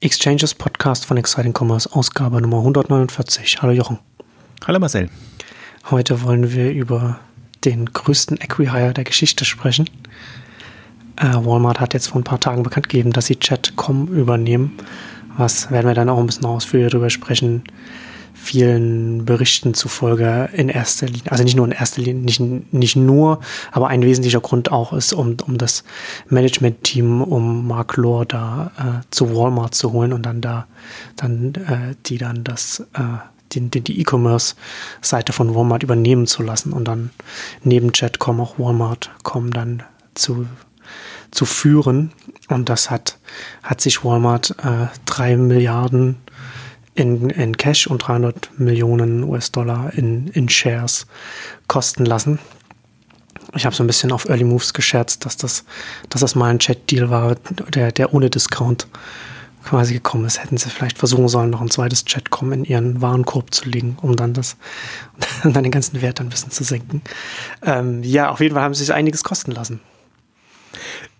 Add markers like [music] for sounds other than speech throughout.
Exchanges Podcast von Exciting Commerce, Ausgabe Nummer 149. Hallo Jochen. Hallo Marcel. Heute wollen wir über den größten Acquihire der Geschichte sprechen. Äh, Walmart hat jetzt vor ein paar Tagen bekannt gegeben, dass sie Chat.com übernehmen. Was werden wir dann auch ein bisschen ausführlicher darüber sprechen, vielen Berichten zufolge in erster Linie, also nicht nur in erster Linie, nicht, nicht nur, aber ein wesentlicher Grund auch ist, um, um das Management-Team, um Mark Lohr da äh, zu Walmart zu holen und dann da, dann, äh, die dann das, äh, die, die E-Commerce-Seite von Walmart übernehmen zu lassen und dann neben Chatcom auch Walmart.com dann zu, zu führen. Und das hat, hat sich Walmart äh, drei Milliarden in, in Cash und 300 Millionen US-Dollar in, in Shares kosten lassen. Ich habe so ein bisschen auf Early Moves gescherzt, dass das, dass das mal ein Chat-Deal war, der, der ohne Discount quasi gekommen ist. Hätten sie vielleicht versuchen sollen, noch ein zweites Chatcom in ihren Warenkorb zu legen, um dann das, [laughs] dann den ganzen Wert ein bisschen zu senken. Ähm, ja, auf jeden Fall haben sie sich einiges kosten lassen.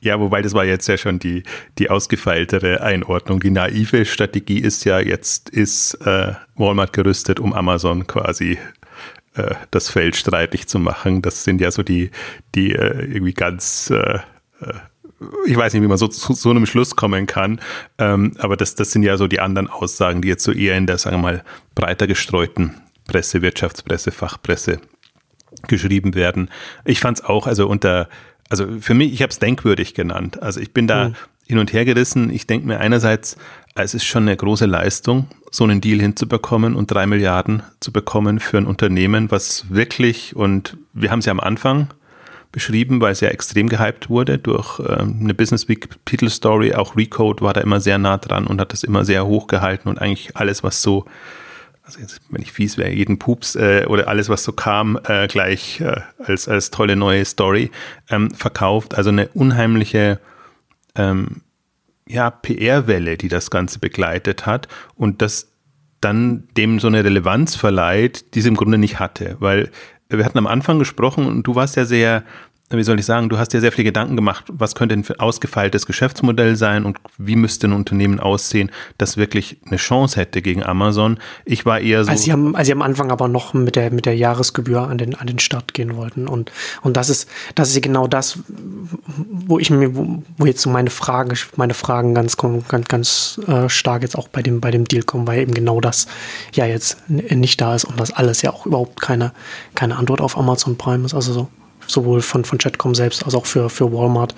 Ja, wobei das war jetzt ja schon die, die ausgefeiltere Einordnung. Die naive Strategie ist ja, jetzt ist äh, Walmart gerüstet, um Amazon quasi äh, das Feld streitig zu machen. Das sind ja so die, die äh, irgendwie ganz, äh, äh, ich weiß nicht, wie man so zu so einem Schluss kommen kann, ähm, aber das, das sind ja so die anderen Aussagen, die jetzt so eher in der, sagen wir mal, breiter gestreuten Presse, Wirtschaftspresse, Fachpresse geschrieben werden. Ich fand es auch, also unter also für mich, ich habe es denkwürdig genannt. Also ich bin da mhm. hin und her gerissen. Ich denke mir einerseits, es ist schon eine große Leistung, so einen Deal hinzubekommen und drei Milliarden zu bekommen für ein Unternehmen, was wirklich, und wir haben es ja am Anfang beschrieben, weil es ja extrem gehypt wurde durch äh, eine Business Week Titelstory. Auch Recode war da immer sehr nah dran und hat das immer sehr hoch gehalten und eigentlich alles, was so also jetzt, wenn ich fies wäre, jeden Pups äh, oder alles, was so kam, äh, gleich äh, als, als tolle neue Story ähm, verkauft. Also eine unheimliche ähm, ja, PR-Welle, die das Ganze begleitet hat und das dann dem so eine Relevanz verleiht, die sie im Grunde nicht hatte. Weil wir hatten am Anfang gesprochen und du warst ja sehr wie soll ich sagen, du hast dir sehr viele Gedanken gemacht, was könnte ein ausgefeiltes Geschäftsmodell sein und wie müsste ein Unternehmen aussehen, das wirklich eine Chance hätte gegen Amazon. Ich war eher so. Als sie, am, als sie am Anfang aber noch mit der, mit der Jahresgebühr an den, an den Start gehen wollten. Und, und das ist, das ist genau das, wo ich mir, wo, wo jetzt so meine Fragen, meine Fragen ganz, ganz, ganz äh, stark jetzt auch bei dem, bei dem Deal kommen, weil eben genau das ja jetzt nicht da ist und das alles ja auch überhaupt keine, keine Antwort auf Amazon Prime ist. Also so sowohl von, von Chatcom selbst als auch für, für Walmart.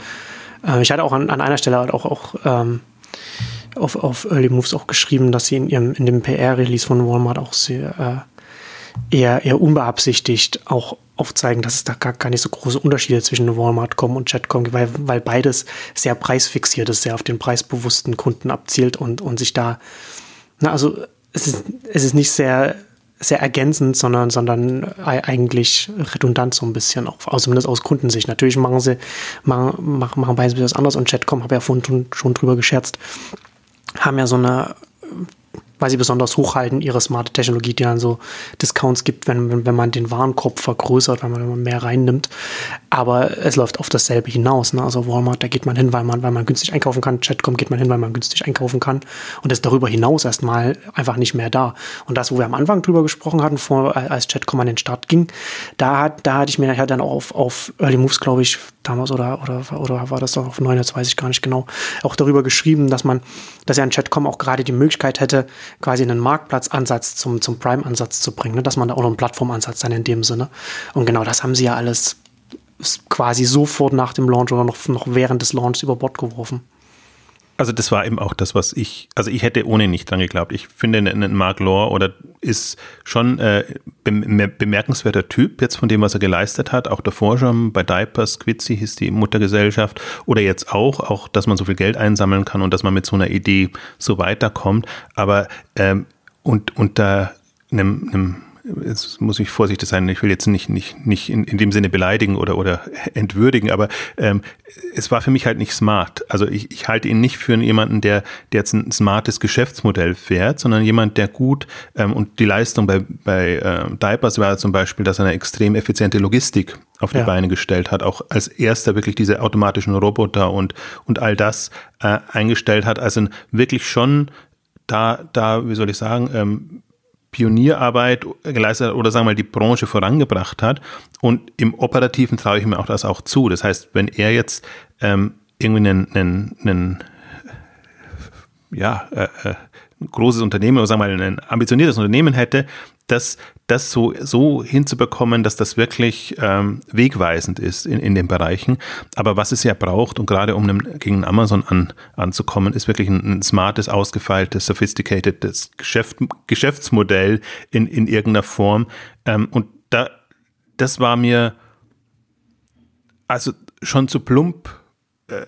Äh, ich hatte auch an, an einer Stelle halt auch, auch ähm, auf, auf Early Moves auch geschrieben, dass sie in, ihrem, in dem PR-Release von Walmart auch sehr, äh, eher, eher unbeabsichtigt auch aufzeigen, dass es da gar, gar nicht so große Unterschiede zwischen Walmart.com und Chatcom gibt, weil, weil beides sehr preisfixiert ist, sehr auf den preisbewussten Kunden abzielt und, und sich da, na, also es ist, es ist nicht sehr sehr ergänzend, sondern, sondern eigentlich redundant so ein bisschen, auch also zumindest aus Kundensicht. Natürlich machen sie, machen, machen, machen beide was anderes und Chatcom, habe ja vorhin schon drüber gescherzt, haben ja so eine weil sie besonders hochhalten, ihre smarte Technologie, die dann so Discounts gibt, wenn, wenn man den Warenkorb vergrößert, wenn man mehr reinnimmt. Aber es läuft auf dasselbe hinaus. Ne? Also Walmart, da geht man hin, weil man, weil man günstig einkaufen kann. Chatcom geht man hin, weil man günstig einkaufen kann. Und ist darüber hinaus erstmal einfach nicht mehr da. Und das, wo wir am Anfang drüber gesprochen hatten, vor, als Chatcom an den Start ging, da, hat, da hatte ich mir ich dann auch auf, auf Early Moves, glaube ich, damals oder, oder, oder war das doch auf 9, das weiß ich gar nicht genau, auch darüber geschrieben, dass man, dass ja ein Chatcom auch gerade die Möglichkeit hätte, quasi einen Marktplatzansatz zum, zum Prime-Ansatz zu bringen, ne? dass man da auch noch einen Plattformansatz dann in dem Sinne. Und genau das haben sie ja alles quasi sofort nach dem Launch oder noch, noch während des Launches über Bord geworfen. Also das war eben auch das, was ich, also ich hätte ohne nicht dran geglaubt. Ich finde, ein Mark Law oder ist schon äh, bemerkenswerter Typ jetzt von dem, was er geleistet hat. Auch davor schon bei Diapers, Quitzy hieß die Muttergesellschaft oder jetzt auch, auch, dass man so viel Geld einsammeln kann und dass man mit so einer Idee so weiterkommt. Aber ähm, und unter einem, einem jetzt muss ich vorsichtig sein, ich will jetzt nicht, nicht, nicht in, in dem Sinne beleidigen oder, oder entwürdigen, aber ähm, es war für mich halt nicht smart. Also ich, ich halte ihn nicht für jemanden, der, der jetzt ein smartes Geschäftsmodell fährt, sondern jemand, der gut ähm, und die Leistung bei, bei äh, Diapers war zum Beispiel, dass er eine extrem effiziente Logistik auf die ja. Beine gestellt hat, auch als erster wirklich diese automatischen Roboter und, und all das äh, eingestellt hat. Also wirklich schon da, da, wie soll ich sagen, ähm, Pionierarbeit geleistet oder sagen wir mal die Branche vorangebracht hat. Und im Operativen traue ich mir auch das auch zu. Das heißt, wenn er jetzt ähm, irgendwie einen, einen, einen ja, äh, äh ein großes Unternehmen oder sagen wir mal ein ambitioniertes Unternehmen hätte, das, das so, so hinzubekommen, dass das wirklich ähm, wegweisend ist in, in den Bereichen. Aber was es ja braucht, und gerade um einem, gegen Amazon an, anzukommen, ist wirklich ein, ein smartes, ausgefeiltes, sophisticated Geschäft, Geschäftsmodell in, in irgendeiner Form. Ähm, und da, das war mir also schon zu plump. Äh,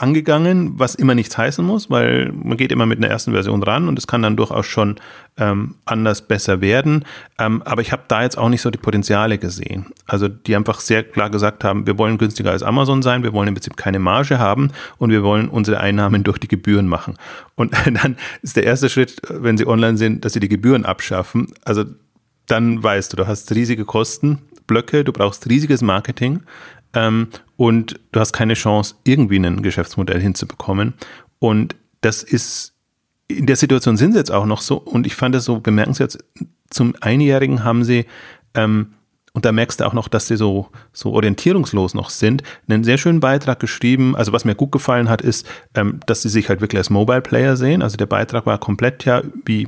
angegangen, was immer nichts heißen muss, weil man geht immer mit einer ersten Version ran und es kann dann durchaus schon ähm, anders besser werden. Ähm, aber ich habe da jetzt auch nicht so die Potenziale gesehen. Also die einfach sehr klar gesagt haben, wir wollen günstiger als Amazon sein, wir wollen im Prinzip keine Marge haben und wir wollen unsere Einnahmen durch die Gebühren machen. Und [laughs] dann ist der erste Schritt, wenn sie online sind, dass sie die Gebühren abschaffen. Also dann weißt du, du hast riesige Kostenblöcke, du brauchst riesiges Marketing ähm, und du hast keine Chance, irgendwie ein Geschäftsmodell hinzubekommen. Und das ist, in der Situation sind sie jetzt auch noch so. Und ich fand das so bemerkenswert. Zum Einjährigen haben sie, ähm, und da merkst du auch noch, dass sie so, so orientierungslos noch sind, einen sehr schönen Beitrag geschrieben. Also was mir gut gefallen hat, ist, ähm, dass sie sich halt wirklich als Mobile Player sehen. Also der Beitrag war komplett ja wie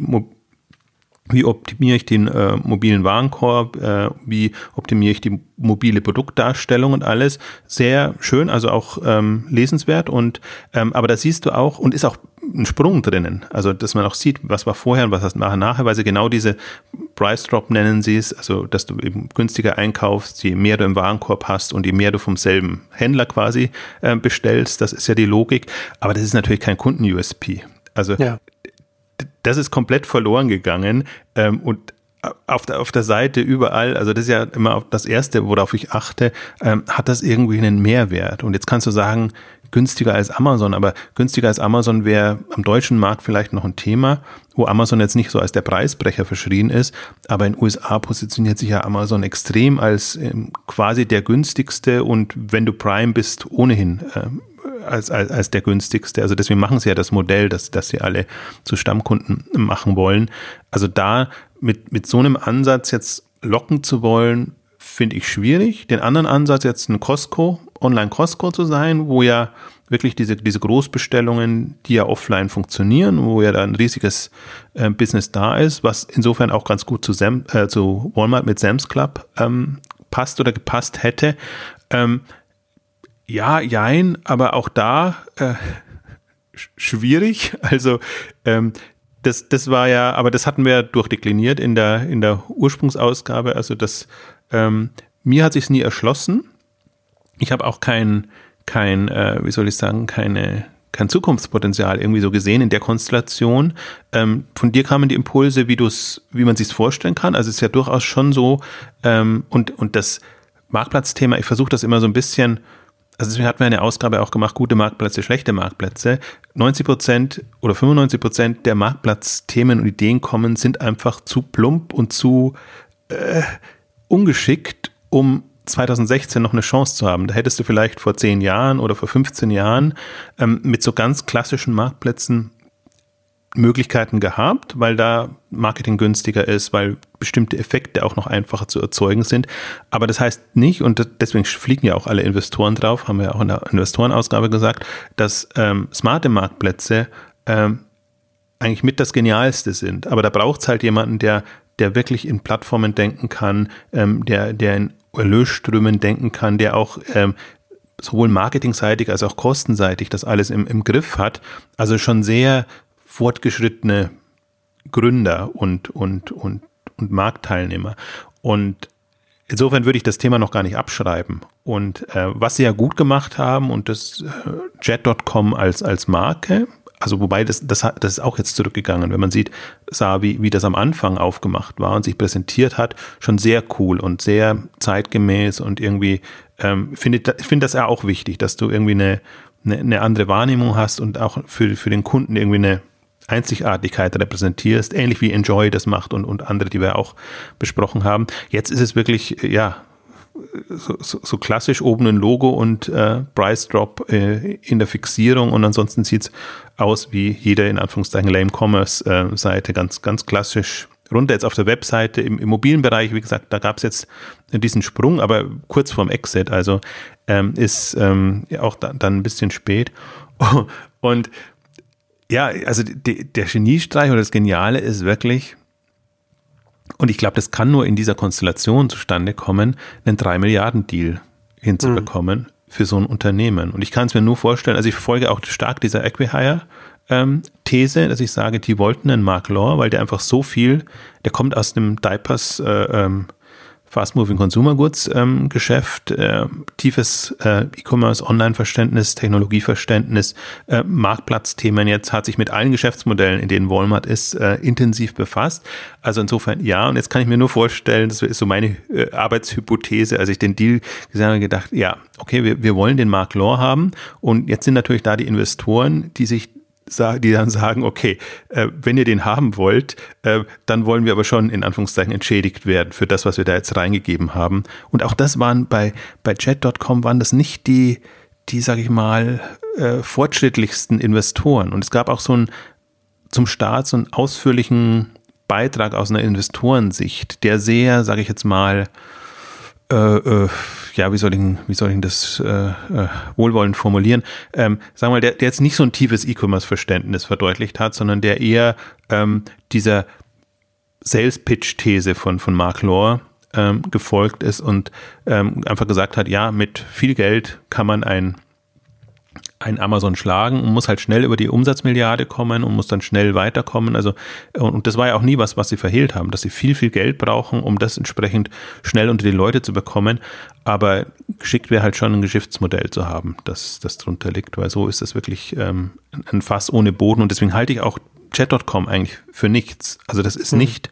wie optimiere ich den äh, mobilen Warenkorb, äh, wie optimiere ich die mobile Produktdarstellung und alles. Sehr schön, also auch ähm, lesenswert und ähm, aber da siehst du auch und ist auch ein Sprung drinnen. Also dass man auch sieht, was war vorher und was hast nachher nachher, weil sie genau diese Price Drop nennen sie es, also dass du eben günstiger einkaufst, je mehr du im Warenkorb hast und je mehr du vom selben Händler quasi äh, bestellst. Das ist ja die Logik. Aber das ist natürlich kein Kunden-USP. Also ja das ist komplett verloren gegangen ähm, und auf der, auf der Seite überall, also das ist ja immer das Erste, worauf ich achte, ähm, hat das irgendwie einen Mehrwert. Und jetzt kannst du sagen, günstiger als Amazon, aber günstiger als Amazon wäre am deutschen Markt vielleicht noch ein Thema, wo Amazon jetzt nicht so als der Preisbrecher verschrien ist, aber in USA positioniert sich ja Amazon extrem als ähm, quasi der günstigste und wenn du Prime bist, ohnehin ähm, als, als, als der günstigste. Also deswegen machen sie ja das Modell, dass, dass sie alle zu Stammkunden machen wollen. Also da mit, mit so einem Ansatz jetzt locken zu wollen, finde ich schwierig. Den anderen Ansatz jetzt ein Costco, Online-Costco zu sein, wo ja wirklich diese, diese Großbestellungen, die ja offline funktionieren, wo ja da ein riesiges äh, Business da ist, was insofern auch ganz gut zu, Sam, äh, zu Walmart mit Sam's Club ähm, passt oder gepasst hätte. Ähm, ja, jein, aber auch da äh, schwierig. [laughs] Also ähm, das, das war ja, aber das hatten wir durchdekliniert in der, in der Ursprungsausgabe. Also das, ähm, mir hat sich nie erschlossen. Ich habe auch kein, kein, äh, wie soll ich sagen, keine, kein Zukunftspotenzial irgendwie so gesehen in der Konstellation. Ähm, von dir kamen die Impulse, wie du es, wie man sich vorstellen kann. Also es ist ja durchaus schon so, ähm, und, und das Marktplatzthema, ich versuche das immer so ein bisschen also deswegen hatten wir eine Ausgabe auch gemacht, gute Marktplätze, schlechte Marktplätze. 90 Prozent oder 95 Prozent der Marktplatzthemen und Ideen kommen, sind einfach zu plump und zu äh, ungeschickt, um 2016 noch eine Chance zu haben. Da hättest du vielleicht vor 10 Jahren oder vor 15 Jahren ähm, mit so ganz klassischen Marktplätzen Möglichkeiten gehabt, weil da Marketing günstiger ist, weil bestimmte Effekte auch noch einfacher zu erzeugen sind. Aber das heißt nicht, und deswegen fliegen ja auch alle Investoren drauf, haben wir ja auch in der Investorenausgabe gesagt, dass ähm, smarte Marktplätze ähm, eigentlich mit das Genialste sind. Aber da braucht es halt jemanden, der, der wirklich in Plattformen denken kann, ähm, der, der in Erlösströmen denken kann, der auch ähm, sowohl marketingseitig als auch kostenseitig das alles im, im Griff hat. Also schon sehr fortgeschrittene Gründer und, und, und, und Marktteilnehmer. Und insofern würde ich das Thema noch gar nicht abschreiben. Und äh, was sie ja gut gemacht haben und das äh, Jet.com als, als Marke, also wobei das, das, das ist auch jetzt zurückgegangen, wenn man sieht, sah, wie, wie das am Anfang aufgemacht war und sich präsentiert hat, schon sehr cool und sehr zeitgemäß und irgendwie ähm, finde ich finde das ja auch wichtig, dass du irgendwie eine, eine, eine andere Wahrnehmung hast und auch für, für den Kunden irgendwie eine Einzigartigkeit repräsentierst, ähnlich wie Enjoy das macht und, und andere, die wir auch besprochen haben. Jetzt ist es wirklich, ja, so, so, so klassisch oben ein Logo und äh, Price Drop äh, in der Fixierung und ansonsten sieht es aus wie jede in Anführungszeichen Lame Commerce äh, Seite, ganz, ganz klassisch runter. Jetzt auf der Webseite im Immobilienbereich, wie gesagt, da gab es jetzt diesen Sprung, aber kurz vorm Exit, also ähm, ist ähm, auch da, dann ein bisschen spät. [laughs] Und ja, also die, der Geniestreich oder das Geniale ist wirklich, und ich glaube, das kann nur in dieser Konstellation zustande kommen, einen 3 Milliarden Deal hinzubekommen mhm. für so ein Unternehmen. Und ich kann es mir nur vorstellen, also ich folge auch stark dieser Equihire ähm, These, dass ich sage, die wollten einen Mark Law, weil der einfach so viel, der kommt aus dem Diapers äh, ähm, Fast Moving Consumer Goods ähm, Geschäft, äh, tiefes äh, E-Commerce, Online-Verständnis, Technologieverständnis, äh, Marktplatzthemen. Jetzt, hat sich mit allen Geschäftsmodellen, in denen Walmart ist, äh, intensiv befasst. Also insofern ja, und jetzt kann ich mir nur vorstellen, das ist so meine äh, Arbeitshypothese, als ich den Deal gesehen habe, gedacht, ja, okay, wir, wir wollen den Mark Law haben. Und jetzt sind natürlich da die Investoren, die sich die dann sagen, okay, äh, wenn ihr den haben wollt, äh, dann wollen wir aber schon in Anführungszeichen entschädigt werden für das, was wir da jetzt reingegeben haben. Und auch das waren bei, bei Chat.com waren das nicht die, die, sag ich mal, äh, fortschrittlichsten Investoren. Und es gab auch so ein, zum Start so einen ausführlichen Beitrag aus einer Investorensicht, der sehr, sage ich jetzt mal, äh, äh, ja, wie soll ich, wie soll ich das äh, äh, wohlwollend formulieren? Ähm, sagen wir mal, der, der jetzt nicht so ein tiefes E-Commerce-Verständnis verdeutlicht hat, sondern der eher ähm, dieser Sales-Pitch-These von, von Mark Lohr ähm, gefolgt ist und ähm, einfach gesagt hat, ja, mit viel Geld kann man ein ein Amazon schlagen und muss halt schnell über die Umsatzmilliarde kommen und muss dann schnell weiterkommen. Also, und das war ja auch nie was, was sie verhehlt haben, dass sie viel, viel Geld brauchen, um das entsprechend schnell unter die Leute zu bekommen. Aber geschickt wäre halt schon ein Geschäftsmodell zu haben, das, das drunter liegt, weil so ist das wirklich ähm, ein Fass ohne Boden. Und deswegen halte ich auch Chat.com eigentlich für nichts. Also das ist mhm. nicht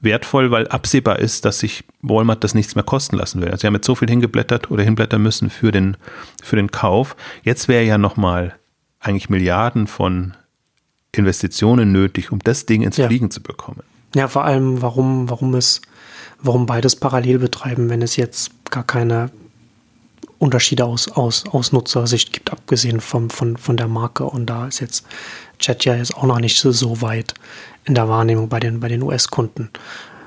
wertvoll, weil absehbar ist, dass sich Walmart das nichts mehr kosten lassen will. Also sie haben jetzt so viel hingeblättert oder hinblättern müssen für den, für den Kauf. Jetzt wäre ja nochmal eigentlich Milliarden von Investitionen nötig, um das Ding ins ja. Fliegen zu bekommen. Ja, vor allem, warum, warum es, warum beides parallel betreiben, wenn es jetzt gar keine Unterschiede aus, aus, aus Nutzersicht gibt, abgesehen vom, von, von der Marke. Und da ist jetzt Chat ja jetzt auch noch nicht so, weit in der Wahrnehmung bei den, bei den US-Kunden.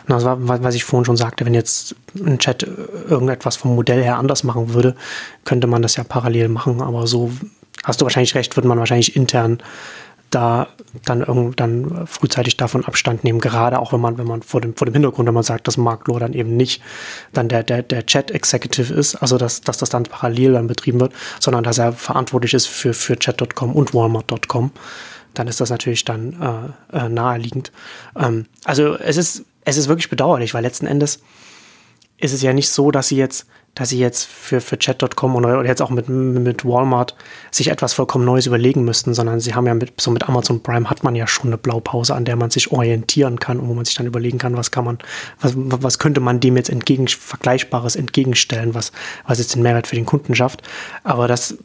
War, was ich vorhin schon sagte, wenn jetzt ein Chat irgendetwas vom Modell her anders machen würde, könnte man das ja parallel machen, aber so hast du wahrscheinlich recht, würde man wahrscheinlich intern da dann irgend, dann frühzeitig davon Abstand nehmen, gerade auch wenn man, wenn man vor dem, vor dem Hintergrund, wenn man sagt, dass Mark Lohr dann eben nicht dann der, der, der Chat-Executive ist, also dass, dass das dann parallel dann betrieben wird, sondern dass er verantwortlich ist für, für Chat.com und Walmart.com dann ist das natürlich dann äh, äh, naheliegend. Ähm, also es ist, es ist wirklich bedauerlich, weil letzten Endes ist es ja nicht so, dass sie jetzt, dass sie jetzt für, für Chat.com oder, jetzt auch mit, mit Walmart sich etwas vollkommen Neues überlegen müssten, sondern sie haben ja mit, so mit Amazon Prime hat man ja schon eine Blaupause, an der man sich orientieren kann und wo man sich dann überlegen kann, was kann man, was, was könnte man dem jetzt entgegen, Vergleichbares entgegenstellen, was, was jetzt den Mehrwert für den Kunden schafft. Aber das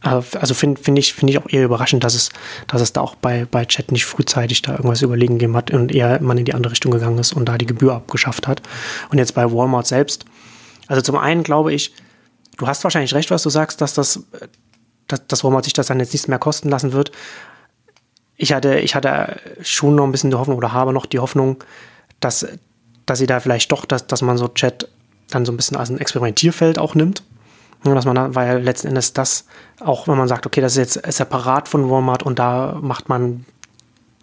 also finde find ich, find ich auch eher überraschend, dass es, dass es da auch bei, bei Chat nicht frühzeitig da irgendwas überlegen gegeben hat und eher man in die andere Richtung gegangen ist und da die Gebühr abgeschafft hat. Und jetzt bei Walmart selbst. Also zum einen glaube ich, du hast wahrscheinlich recht, was du sagst, dass das, dass, dass Walmart sich das dann jetzt nichts mehr kosten lassen wird. Ich hatte, ich hatte schon noch ein bisschen die Hoffnung oder habe noch die Hoffnung, dass, dass sie da vielleicht doch, dass, dass man so Chat dann so ein bisschen als ein Experimentierfeld auch nimmt dass man, weil letzten Endes das, auch wenn man sagt, okay, das ist jetzt separat von Walmart und da macht man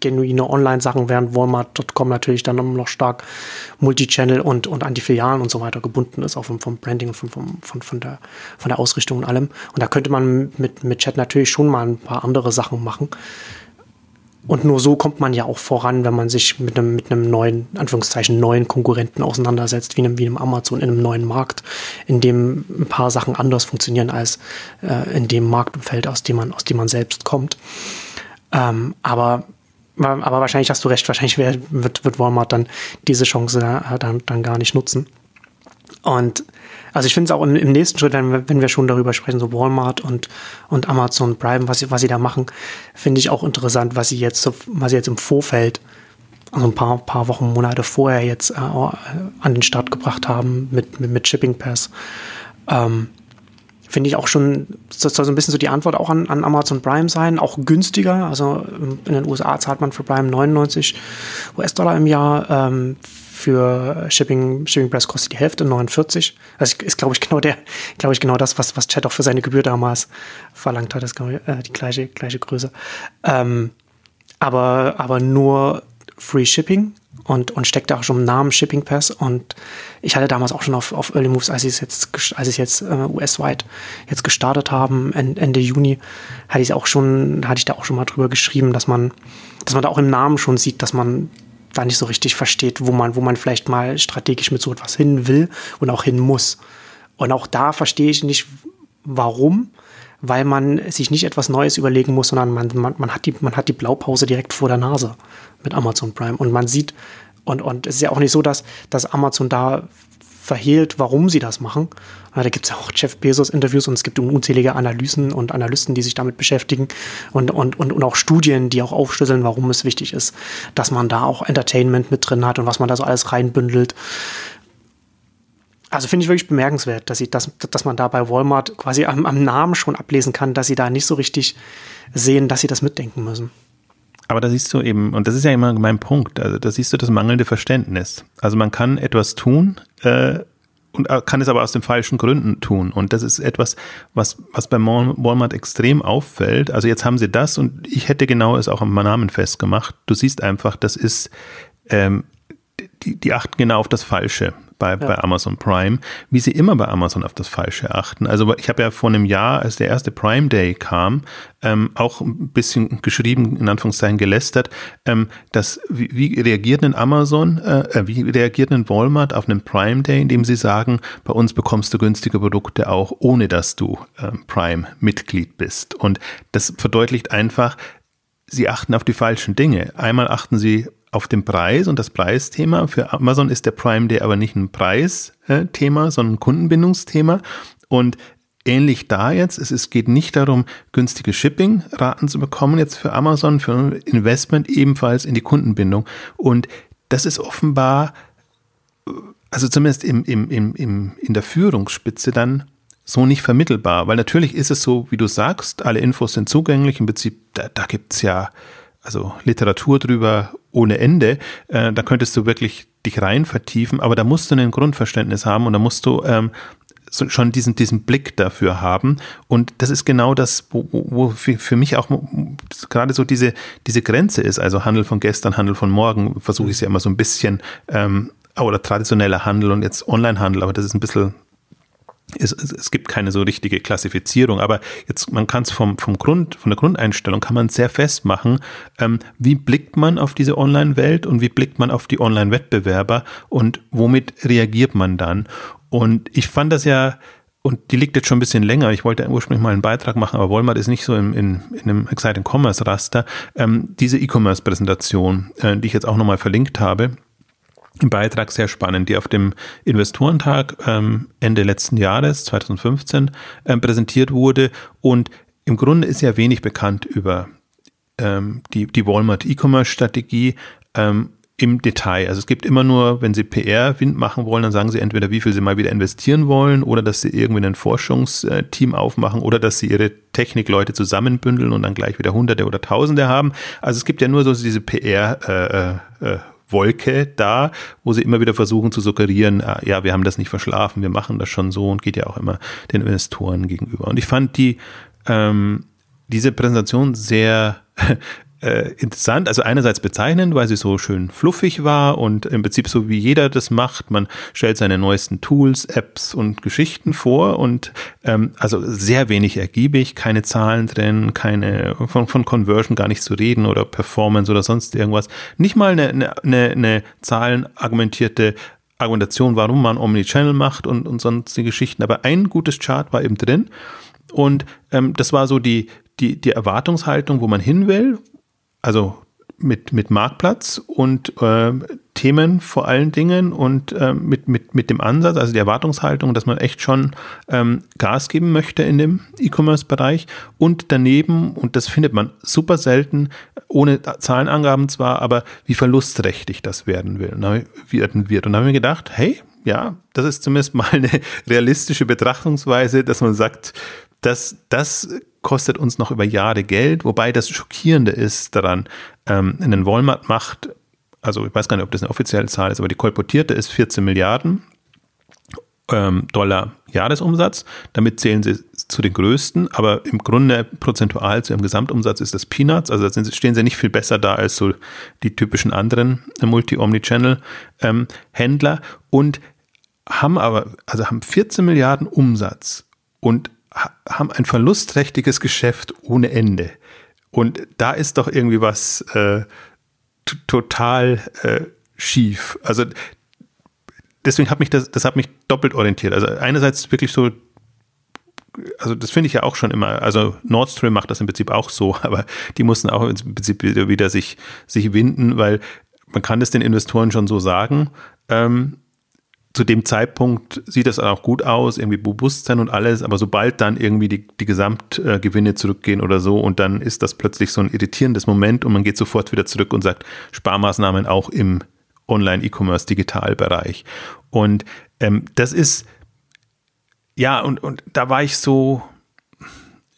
genuine Online-Sachen, während Walmart.com natürlich dann noch stark Multichannel und, und an die Filialen und so weiter gebunden ist, auch vom, vom Branding und vom, vom, von, von, der, von der Ausrichtung und allem. Und da könnte man mit, mit Chat natürlich schon mal ein paar andere Sachen machen. Und nur so kommt man ja auch voran, wenn man sich mit einem, mit einem neuen, Anführungszeichen, neuen Konkurrenten auseinandersetzt, wie einem, wie einem Amazon in einem neuen Markt, in dem ein paar Sachen anders funktionieren als äh, in dem Marktumfeld, aus dem man, aus dem man selbst kommt. Ähm, aber, aber wahrscheinlich hast du recht, wahrscheinlich wird, wird Walmart dann diese Chance dann, dann gar nicht nutzen. Und also ich finde es auch im, im, nächsten Schritt, wenn wenn wir schon darüber sprechen, so Walmart und, und Amazon Prime, was sie, was sie da machen, finde ich auch interessant, was sie jetzt, was sie jetzt im Vorfeld, also ein paar, paar Wochen, Monate vorher jetzt äh, an den Start gebracht haben mit, mit, mit Shipping Pass. Ähm, finde ich auch schon, das soll so ein bisschen so die Antwort auch an, an Amazon Prime sein, auch günstiger. Also in den USA zahlt man für Prime 99 US-Dollar im Jahr. Ähm, für Shipping, Shipping Press kostet die Hälfte, 49. Also ist, glaube ich, genau der, glaube ich, genau das, was, was Chat auch für seine Gebühr damals verlangt hat, das ist, glaube ich, äh, die gleiche, gleiche Größe. Ähm, aber, aber nur Free Shipping und, und steckt auch schon im Namen Shipping Pass. Und ich hatte damals auch schon auf, auf Early Moves, als sie es jetzt, als es jetzt äh, US-weit jetzt gestartet haben, Ende Juni, hatte ich auch schon, hatte ich da auch schon mal drüber geschrieben, dass man, dass man da auch im Namen schon sieht, dass man da nicht so richtig versteht, wo man, wo man vielleicht mal strategisch mit so etwas hin will und auch hin muss. Und auch da verstehe ich nicht, warum, weil man sich nicht etwas Neues überlegen muss, sondern man, man, man, hat, die, man hat die Blaupause direkt vor der Nase mit Amazon Prime. Und man sieht, und, und es ist ja auch nicht so, dass, dass Amazon da verhehlt, warum sie das machen. Da gibt es ja auch Jeff Bezos-Interviews und es gibt unzählige Analysen und Analysten, die sich damit beschäftigen und, und, und, und auch Studien, die auch aufschlüsseln, warum es wichtig ist, dass man da auch Entertainment mit drin hat und was man da so alles reinbündelt. Also finde ich wirklich bemerkenswert, dass, sie, dass, dass man da bei Walmart quasi am, am Namen schon ablesen kann, dass sie da nicht so richtig sehen, dass sie das mitdenken müssen. Aber da siehst du eben, und das ist ja immer mein Punkt, also da siehst du das mangelnde Verständnis. Also man kann etwas tun äh, und kann es aber aus den falschen Gründen tun. Und das ist etwas, was, was bei Walmart extrem auffällt. Also jetzt haben sie das und ich hätte genau es auch am Namen festgemacht. Du siehst einfach, das ist, ähm, die, die achten genau auf das Falsche bei, ja. bei Amazon Prime, wie sie immer bei Amazon auf das Falsche achten. Also ich habe ja vor einem Jahr, als der erste Prime Day kam, ähm, auch ein bisschen geschrieben, in Anführungszeichen gelästert, ähm, dass wie, wie reagiert denn Amazon, äh, äh, wie reagiert denn Walmart auf einen Prime Day, indem sie sagen, bei uns bekommst du günstige Produkte auch, ohne dass du äh, Prime-Mitglied bist. Und das verdeutlicht einfach, sie achten auf die falschen Dinge. Einmal achten sie auf den Preis und das Preisthema. Für Amazon ist der Prime Day aber nicht ein Preisthema, sondern ein Kundenbindungsthema. Und ähnlich da jetzt, es, es geht nicht darum, günstige Shipping-Raten zu bekommen jetzt für Amazon, für Investment ebenfalls in die Kundenbindung. Und das ist offenbar, also zumindest im, im, im, im, in der Führungsspitze dann so nicht vermittelbar, weil natürlich ist es so, wie du sagst, alle Infos sind zugänglich, im Prinzip, da, da es ja also Literatur drüber ohne Ende, äh, da könntest du wirklich dich rein vertiefen, aber da musst du ein Grundverständnis haben und da musst du ähm, so schon diesen, diesen Blick dafür haben. Und das ist genau das, wo, wo für, für mich auch gerade so diese, diese Grenze ist. Also Handel von gestern, Handel von morgen, versuche ich es ja immer so ein bisschen, ähm, oder traditioneller Handel und jetzt Onlinehandel, aber das ist ein bisschen es, es, gibt keine so richtige Klassifizierung, aber jetzt man kann es vom, vom Grund, von der Grundeinstellung kann man sehr festmachen, ähm, wie blickt man auf diese Online-Welt und wie blickt man auf die Online-Wettbewerber und womit reagiert man dann? Und ich fand das ja, und die liegt jetzt schon ein bisschen länger. Ich wollte ursprünglich mal einen Beitrag machen, aber Walmart ist nicht so in, in, in einem Exciting Commerce Raster. Ähm, diese E-Commerce-Präsentation, äh, die ich jetzt auch nochmal verlinkt habe, im Beitrag sehr spannend, die auf dem Investorentag ähm, Ende letzten Jahres, 2015, ähm, präsentiert wurde. Und im Grunde ist ja wenig bekannt über ähm, die, die Walmart E-Commerce-Strategie ähm, im Detail. Also es gibt immer nur, wenn Sie PR-Wind machen wollen, dann sagen Sie entweder, wie viel Sie mal wieder investieren wollen oder dass Sie irgendwie ein Forschungsteam aufmachen oder dass Sie Ihre Technikleute zusammenbündeln und dann gleich wieder Hunderte oder Tausende haben. Also es gibt ja nur so diese PR- äh, äh, Wolke da, wo sie immer wieder versuchen zu suggerieren, ah, ja, wir haben das nicht verschlafen, wir machen das schon so und geht ja auch immer den Investoren gegenüber. Und ich fand die ähm, diese Präsentation sehr äh, interessant, also einerseits bezeichnend, weil sie so schön fluffig war und im Prinzip so wie jeder das macht, man stellt seine neuesten Tools, Apps und Geschichten vor und ähm, also sehr wenig ergiebig, keine Zahlen drin, keine von, von Conversion gar nicht zu reden oder Performance oder sonst irgendwas. Nicht mal eine, eine, eine zahlenargumentierte Argumentation, warum man Omnichannel macht und, und sonstige Geschichten, aber ein gutes Chart war eben drin. Und ähm, das war so die, die, die Erwartungshaltung, wo man hin will also mit, mit Marktplatz und äh, Themen vor allen Dingen und äh, mit, mit, mit dem Ansatz, also die Erwartungshaltung, dass man echt schon ähm, Gas geben möchte in dem E-Commerce-Bereich und daneben, und das findet man super selten, ohne Zahlenangaben zwar, aber wie verlustträchtig das werden will, ne, werden wird. Und da haben wir gedacht, hey, ja, das ist zumindest mal eine [laughs] realistische Betrachtungsweise, dass man sagt, dass das kostet uns noch über Jahre Geld, wobei das Schockierende ist daran, ähm, einen Walmart macht, also ich weiß gar nicht, ob das eine offizielle Zahl ist, aber die kolportierte ist 14 Milliarden ähm, Dollar Jahresumsatz. Damit zählen sie zu den größten, aber im Grunde prozentual zu ihrem Gesamtumsatz ist das Peanuts. Also da stehen sie nicht viel besser da als so die typischen anderen Multi-Omnichannel-Händler ähm, und haben aber, also haben 14 Milliarden Umsatz und haben ein verlustträchtiges Geschäft ohne Ende. Und da ist doch irgendwie was äh, total äh, schief. Also deswegen hat mich das, das hat mich doppelt orientiert. Also einerseits wirklich so, also das finde ich ja auch schon immer, also Nord Stream macht das im Prinzip auch so, [laughs] aber die mussten auch im Prinzip wieder sich, sich winden, weil man kann das den Investoren schon so sagen. Ähm, zu dem Zeitpunkt sieht das auch gut aus, irgendwie Bewusstsein und alles, aber sobald dann irgendwie die, die Gesamtgewinne zurückgehen oder so und dann ist das plötzlich so ein irritierendes Moment und man geht sofort wieder zurück und sagt Sparmaßnahmen auch im Online-E-Commerce-Digitalbereich. Und ähm, das ist, ja, und, und da war ich so,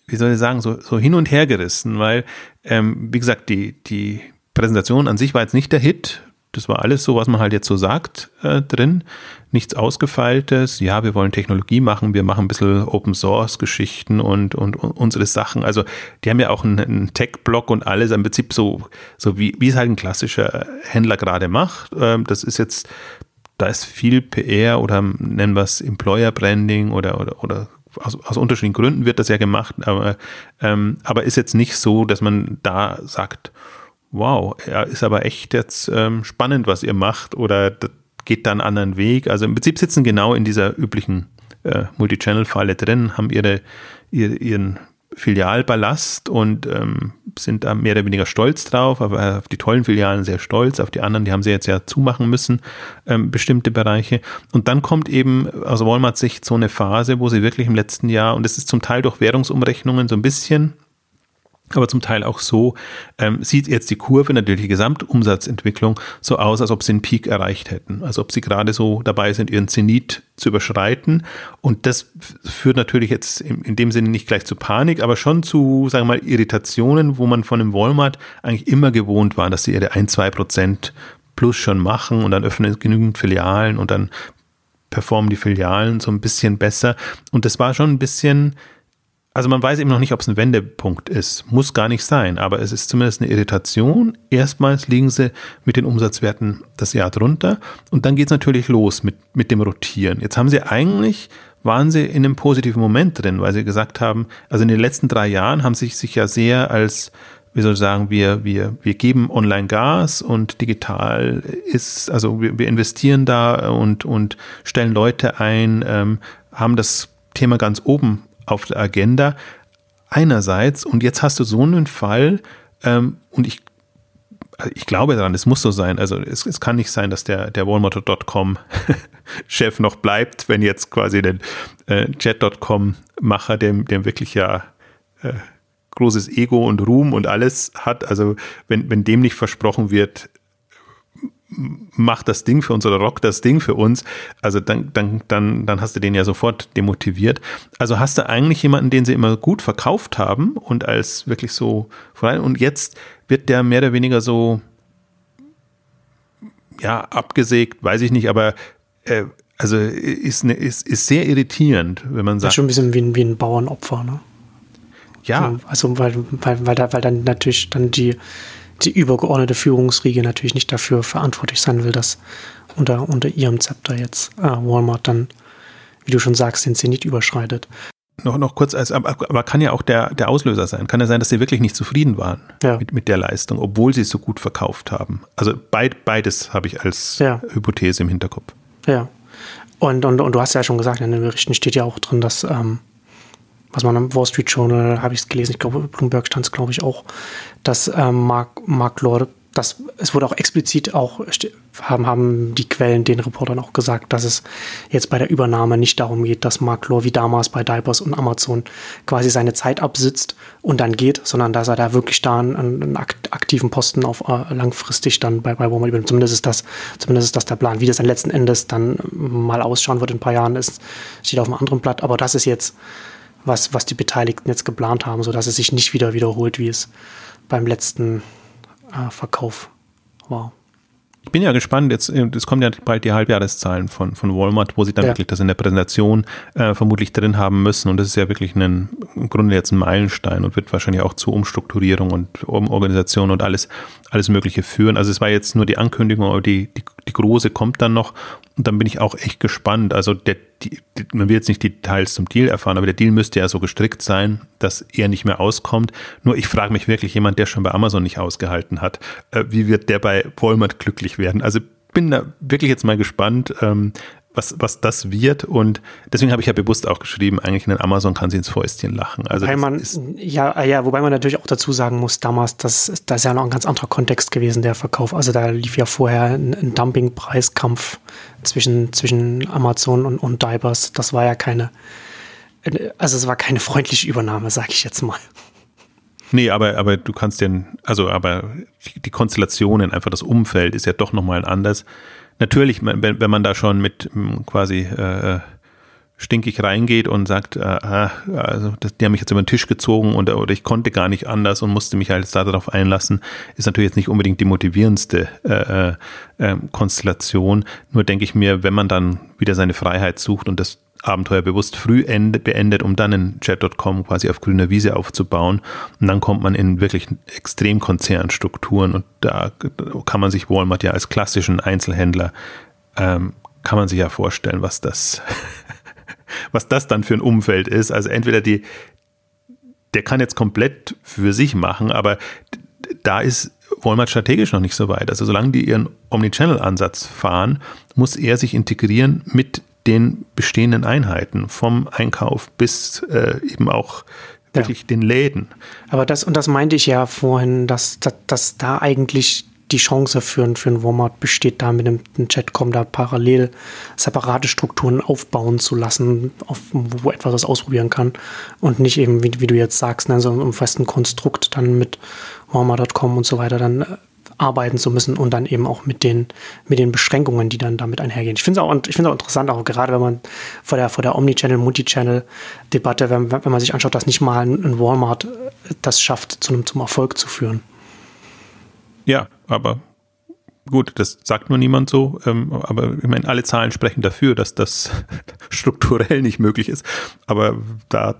wie soll ich sagen, so, so hin und her gerissen, weil, ähm, wie gesagt, die, die Präsentation an sich war jetzt nicht der Hit, das war alles so, was man halt jetzt so sagt äh, drin. Nichts Ausgefeiltes. Ja, wir wollen Technologie machen, wir machen ein bisschen Open Source Geschichten und, und, und unsere Sachen. Also die haben ja auch einen, einen Tech-Blog und alles im Prinzip so, so wie, wie es halt ein klassischer Händler gerade macht. Ähm, das ist jetzt, da ist viel PR oder nennen wir es Employer Branding oder, oder, oder aus, aus unterschiedlichen Gründen wird das ja gemacht, aber, ähm, aber ist jetzt nicht so, dass man da sagt, wow, ja, ist aber echt jetzt ähm, spannend, was ihr macht oder geht da einen anderen Weg. Also im Prinzip sitzen genau in dieser üblichen äh, Multichannel-Falle drin, haben ihre, ihr, ihren Filialballast und ähm, sind da mehr oder weniger stolz drauf, aber auf die tollen Filialen sehr stolz, auf die anderen, die haben sie jetzt ja zumachen müssen, ähm, bestimmte Bereiche. Und dann kommt eben aus Walmart Sicht so eine Phase, wo sie wirklich im letzten Jahr, und das ist zum Teil durch Währungsumrechnungen so ein bisschen aber zum Teil auch so, ähm, sieht jetzt die Kurve, natürlich die Gesamtumsatzentwicklung, so aus, als ob sie einen Peak erreicht hätten. Als ob sie gerade so dabei sind, ihren Zenit zu überschreiten. Und das führt natürlich jetzt in, in dem Sinne nicht gleich zu Panik, aber schon zu, sagen wir mal, Irritationen, wo man von dem Walmart eigentlich immer gewohnt war, dass sie ihre ein, zwei Prozent plus schon machen und dann öffnen genügend Filialen und dann performen die Filialen so ein bisschen besser. Und das war schon ein bisschen, also man weiß eben noch nicht, ob es ein Wendepunkt ist. Muss gar nicht sein, aber es ist zumindest eine Irritation. Erstmals liegen sie mit den Umsatzwerten das Jahr drunter und dann geht es natürlich los mit, mit dem Rotieren. Jetzt haben sie eigentlich, waren sie in einem positiven Moment drin, weil sie gesagt haben, also in den letzten drei Jahren haben sie sich ja sehr als wie soll ich sagen, wir, wir, wir geben online Gas und digital ist, also wir, wir investieren da und, und stellen Leute ein, ähm, haben das Thema ganz oben auf der Agenda. Einerseits, und jetzt hast du so einen Fall, ähm, und ich, ich glaube daran, es muss so sein. Also es, es kann nicht sein, dass der, der Walmart.com-Chef [laughs] noch bleibt, wenn jetzt quasi der äh, Jet.com-Macher, dem, dem wirklich ja äh, großes Ego und Ruhm und alles hat, also wenn, wenn dem nicht versprochen wird, macht das Ding für uns oder rockt das Ding für uns, also dann, dann, dann, dann hast du den ja sofort demotiviert. Also hast du eigentlich jemanden, den sie immer gut verkauft haben und als wirklich so voran und jetzt wird der mehr oder weniger so ja, abgesägt, weiß ich nicht, aber äh, also ist, ne, ist, ist sehr irritierend, wenn man sagt. Das ist schon ein bisschen wie ein, wie ein Bauernopfer, ne? Ja. Also, weil, weil, weil, da, weil dann natürlich dann die, die übergeordnete Führungsriege natürlich nicht dafür verantwortlich sein will, dass unter, unter ihrem Zepter jetzt äh, Walmart dann, wie du schon sagst, den Zenit überschreitet. Noch, noch kurz, als, aber, aber kann ja auch der, der Auslöser sein. Kann ja sein, dass sie wirklich nicht zufrieden waren ja. mit, mit der Leistung, obwohl sie es so gut verkauft haben. Also beid, beides habe ich als ja. Hypothese im Hinterkopf. Ja. Und, und, und du hast ja schon gesagt, in den Berichten steht ja auch drin, dass ähm, was man am Wall Street Journal, habe ich es gelesen, ich glaube, Bloomberg stand es, glaube ich, auch, dass ähm, Mark, Mark Lord das, es wurde auch explizit auch, haben, haben die Quellen den Reportern auch gesagt, dass es jetzt bei der Übernahme nicht darum geht, dass Mark Lore wie damals bei Diapers und Amazon quasi seine Zeit absitzt und dann geht, sondern dass er da wirklich da einen, einen aktiven Posten auf äh, langfristig dann bei, bei Walmart übernimmt. Zumindest ist das, zumindest ist das der Plan. Wie das dann letzten Endes dann mal ausschauen wird in ein paar Jahren, ist, steht auf einem anderen Blatt. Aber das ist jetzt was, was die Beteiligten jetzt geplant haben, sodass es sich nicht wieder wiederholt, wie es beim letzten äh, Verkauf war. Ich bin ja gespannt, jetzt, äh, es kommen ja bald die Halbjahreszahlen von, von Walmart, wo sie dann ja. wirklich das in der Präsentation äh, vermutlich drin haben müssen. Und das ist ja wirklich ein, im Grunde jetzt ein Meilenstein und wird wahrscheinlich auch zu Umstrukturierung und Umorganisation und alles, alles Mögliche führen. Also es war jetzt nur die Ankündigung, aber die, die, die große kommt dann noch. Und dann bin ich auch echt gespannt. Also der, die, man will jetzt nicht die Details zum Deal erfahren, aber der Deal müsste ja so gestrickt sein, dass er nicht mehr auskommt. Nur ich frage mich wirklich, jemand, der schon bei Amazon nicht ausgehalten hat, äh, wie wird der bei Walmart glücklich werden? Also bin da wirklich jetzt mal gespannt, ähm, was, was das wird. Und deswegen habe ich ja bewusst auch geschrieben, eigentlich in Amazon kann sie ins Fäustchen lachen. Also wobei man, ja, ja, wobei man natürlich auch dazu sagen muss, damals, das, das ist ja noch ein ganz anderer Kontext gewesen, der Verkauf. Also da lief ja vorher ein, ein Dumpingpreiskampf zwischen, zwischen Amazon und, und Divers. Das war ja keine, also es war keine freundliche Übernahme, sage ich jetzt mal. Nee, aber, aber du kannst ja, also aber die Konstellationen, einfach das Umfeld ist ja doch nochmal anders natürlich, wenn, man da schon mit hm, quasi äh, stinkig reingeht und sagt, äh, ah, also das, die haben mich jetzt über den Tisch gezogen und, oder ich konnte gar nicht anders und musste mich halt darauf einlassen, ist natürlich jetzt nicht unbedingt die motivierendste äh, äh, äh Konstellation. Nur denke ich mir, wenn man dann wieder seine Freiheit sucht und das Abenteuer bewusst früh ende, beendet, um dann in Chat.com quasi auf grüner Wiese aufzubauen. Und dann kommt man in wirklich extrem Konzernstrukturen und da kann man sich Walmart ja als klassischen Einzelhändler, ähm, kann man sich ja vorstellen, was das, [laughs] was das dann für ein Umfeld ist. Also entweder die, der kann jetzt komplett für sich machen, aber da ist Walmart strategisch noch nicht so weit. Also solange die ihren Omnichannel-Ansatz fahren, muss er sich integrieren mit den bestehenden Einheiten, vom Einkauf bis äh, eben auch wirklich ja. den Läden. Aber das, und das meinte ich ja vorhin, dass, dass, dass da eigentlich die Chance für, für ein Walmart besteht, da mit dem, Chatcom da parallel separate Strukturen aufbauen zu lassen, auf, wo etwas das ausprobieren kann und nicht eben, wie, wie du jetzt sagst, ne, so einem festen Konstrukt dann mit Walmart.com und so weiter dann äh, arbeiten zu müssen und dann eben auch mit den, mit den Beschränkungen, die dann damit einhergehen. Ich finde es auch, auch interessant, auch gerade wenn man vor der, vor der Omnichannel, Multichannel-Debatte, wenn, wenn man sich anschaut, dass nicht mal ein Walmart äh, das schafft, zu einem, zum Erfolg zu führen. Ja, aber gut, das sagt nur niemand so, ähm, aber ich meine, alle Zahlen sprechen dafür, dass das [laughs] strukturell nicht möglich ist. Aber da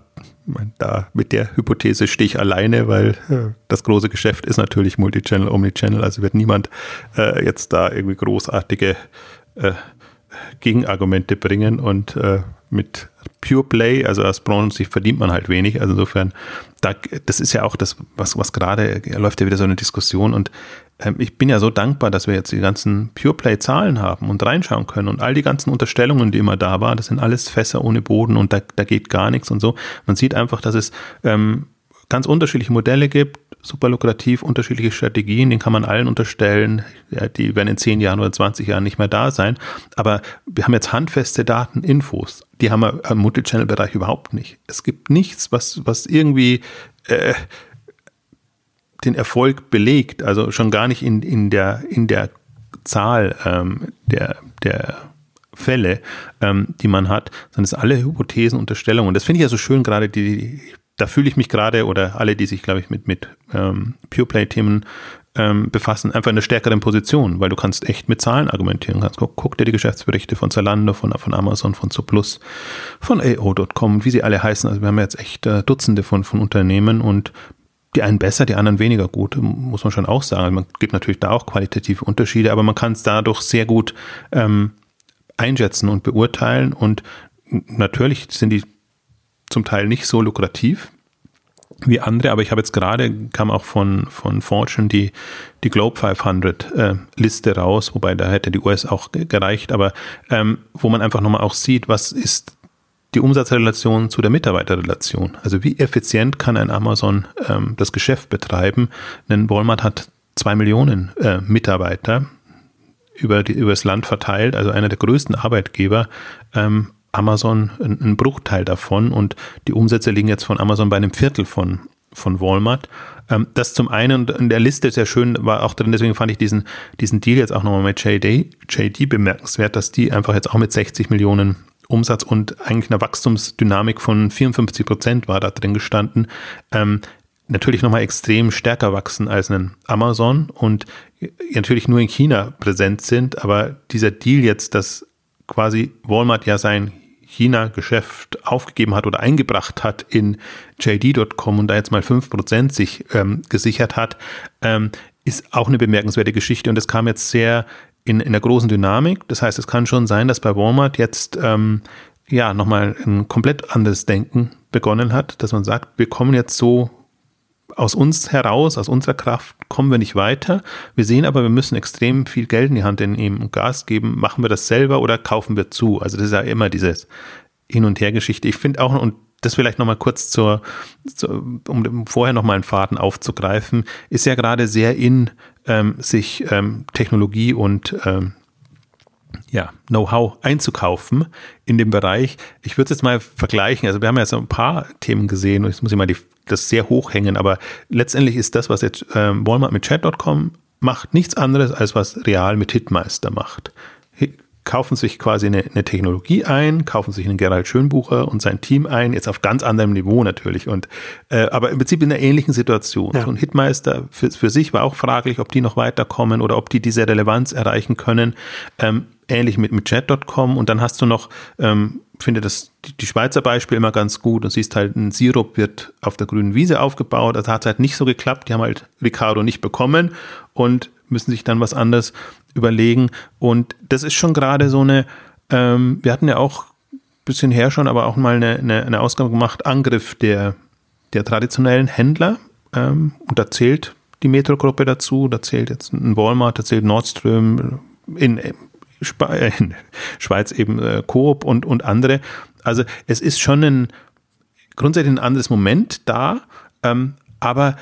da mit der Hypothese stehe ich alleine, weil äh, das große Geschäft ist natürlich Multichannel, Omnichannel, also wird niemand äh, jetzt da irgendwie großartige äh, Gegenargumente bringen und äh, mit Pure Play, also als Branche verdient man halt wenig. Also insofern, da, das ist ja auch das, was, was gerade läuft ja wieder so eine Diskussion und ähm, ich bin ja so dankbar, dass wir jetzt die ganzen PurePlay-Zahlen haben und reinschauen können und all die ganzen Unterstellungen, die immer da waren, das sind alles Fässer ohne Boden und da, da geht gar nichts und so. Man sieht einfach, dass es ähm, ganz unterschiedliche Modelle gibt, super lukrativ, unterschiedliche Strategien, den kann man allen unterstellen, ja, die werden in 10 Jahren oder 20 Jahren nicht mehr da sein. Aber wir haben jetzt handfeste Daten, Infos, die haben wir im Multichannel-Bereich überhaupt nicht. Es gibt nichts, was, was irgendwie äh, den Erfolg belegt, also schon gar nicht in, in, der, in der Zahl ähm, der, der Fälle, ähm, die man hat, sondern es sind alle Hypothesen, Unterstellungen. Und das finde ich ja so schön, gerade die, die da fühle ich mich gerade oder alle, die sich, glaube ich, mit, mit ähm, Pureplay-Themen ähm, befassen, einfach in einer stärkeren Position, weil du kannst echt mit Zahlen argumentieren. Kannst, guck, guck dir die Geschäftsberichte von Zalando, von, von Amazon, von Zuplus, von AO.com, wie sie alle heißen. Also wir haben jetzt echt äh, Dutzende von, von Unternehmen und die einen besser, die anderen weniger gut, muss man schon auch sagen. Man gibt natürlich da auch qualitative Unterschiede, aber man kann es dadurch sehr gut ähm, einschätzen und beurteilen. Und natürlich sind die zum Teil nicht so lukrativ wie andere, aber ich habe jetzt gerade, kam auch von, von Fortune die, die Globe 500 äh, Liste raus, wobei da hätte die US auch gereicht, aber ähm, wo man einfach nochmal auch sieht, was ist die Umsatzrelation zu der Mitarbeiterrelation. Also wie effizient kann ein Amazon ähm, das Geschäft betreiben? Denn Walmart hat zwei Millionen äh, Mitarbeiter über, die, über das Land verteilt, also einer der größten Arbeitgeber. Ähm, Amazon ein, ein Bruchteil davon und die Umsätze liegen jetzt von Amazon bei einem Viertel von, von Walmart. Ähm, das zum einen und in der Liste sehr schön war auch drin, deswegen fand ich diesen, diesen Deal jetzt auch nochmal mit JD, JD bemerkenswert, dass die einfach jetzt auch mit 60 Millionen Umsatz und eigentlich einer Wachstumsdynamik von 54 Prozent war da drin gestanden. Ähm, natürlich nochmal extrem stärker wachsen als ein Amazon und natürlich nur in China präsent sind, aber dieser Deal jetzt, dass quasi Walmart ja sein China-Geschäft aufgegeben hat oder eingebracht hat in JD.com und da jetzt mal 5% sich ähm, gesichert hat, ähm, ist auch eine bemerkenswerte Geschichte und es kam jetzt sehr in, in der großen Dynamik. Das heißt, es kann schon sein, dass bei Walmart jetzt ähm, ja nochmal ein komplett anderes Denken begonnen hat, dass man sagt, wir kommen jetzt so aus uns heraus, aus unserer Kraft kommen wir nicht weiter. Wir sehen aber, wir müssen extrem viel Geld in die Hand nehmen und Gas geben. Machen wir das selber oder kaufen wir zu? Also das ist ja immer dieses Hin- und Her-Geschichte. Ich finde auch, und das vielleicht nochmal kurz zur, zur, um vorher nochmal einen Faden aufzugreifen, ist ja gerade sehr in, ähm, sich ähm, Technologie und ähm, ja, Know-how einzukaufen in dem Bereich. Ich würde es jetzt mal vergleichen. Also wir haben ja so ein paar Themen gesehen und jetzt muss ich mal die, das sehr hoch hängen, aber letztendlich ist das, was jetzt ähm, Walmart mit Chat.com macht, nichts anderes, als was Real mit Hitmeister macht kaufen sich quasi eine, eine, Technologie ein, kaufen sich einen Gerald Schönbucher und sein Team ein, jetzt auf ganz anderem Niveau natürlich, und äh, aber im Prinzip in einer ähnlichen Situation. Ja. So ein Hitmeister für, für sich war auch fraglich, ob die noch weiterkommen oder ob die diese Relevanz erreichen können. Ähm, ähnlich mit, mit Chat.com und dann hast du noch, ähm, finde das die, Schweizer Beispiel immer ganz gut. Und siehst halt, ein Sirup wird auf der grünen Wiese aufgebaut, das hat halt nicht so geklappt, die haben halt Ricardo nicht bekommen und müssen sich dann was anderes überlegen. Und das ist schon gerade so eine, ähm, wir hatten ja auch ein bisschen her schon, aber auch mal eine, eine, eine Ausgabe gemacht, Angriff der, der traditionellen Händler. Ähm, und da zählt die Metro-Gruppe dazu, da zählt jetzt ein Walmart, da zählt Nordström, in, in [laughs] Schweiz eben äh, Coop und, und andere. Also es ist schon ein grundsätzlich ein anderes Moment da, ähm, aber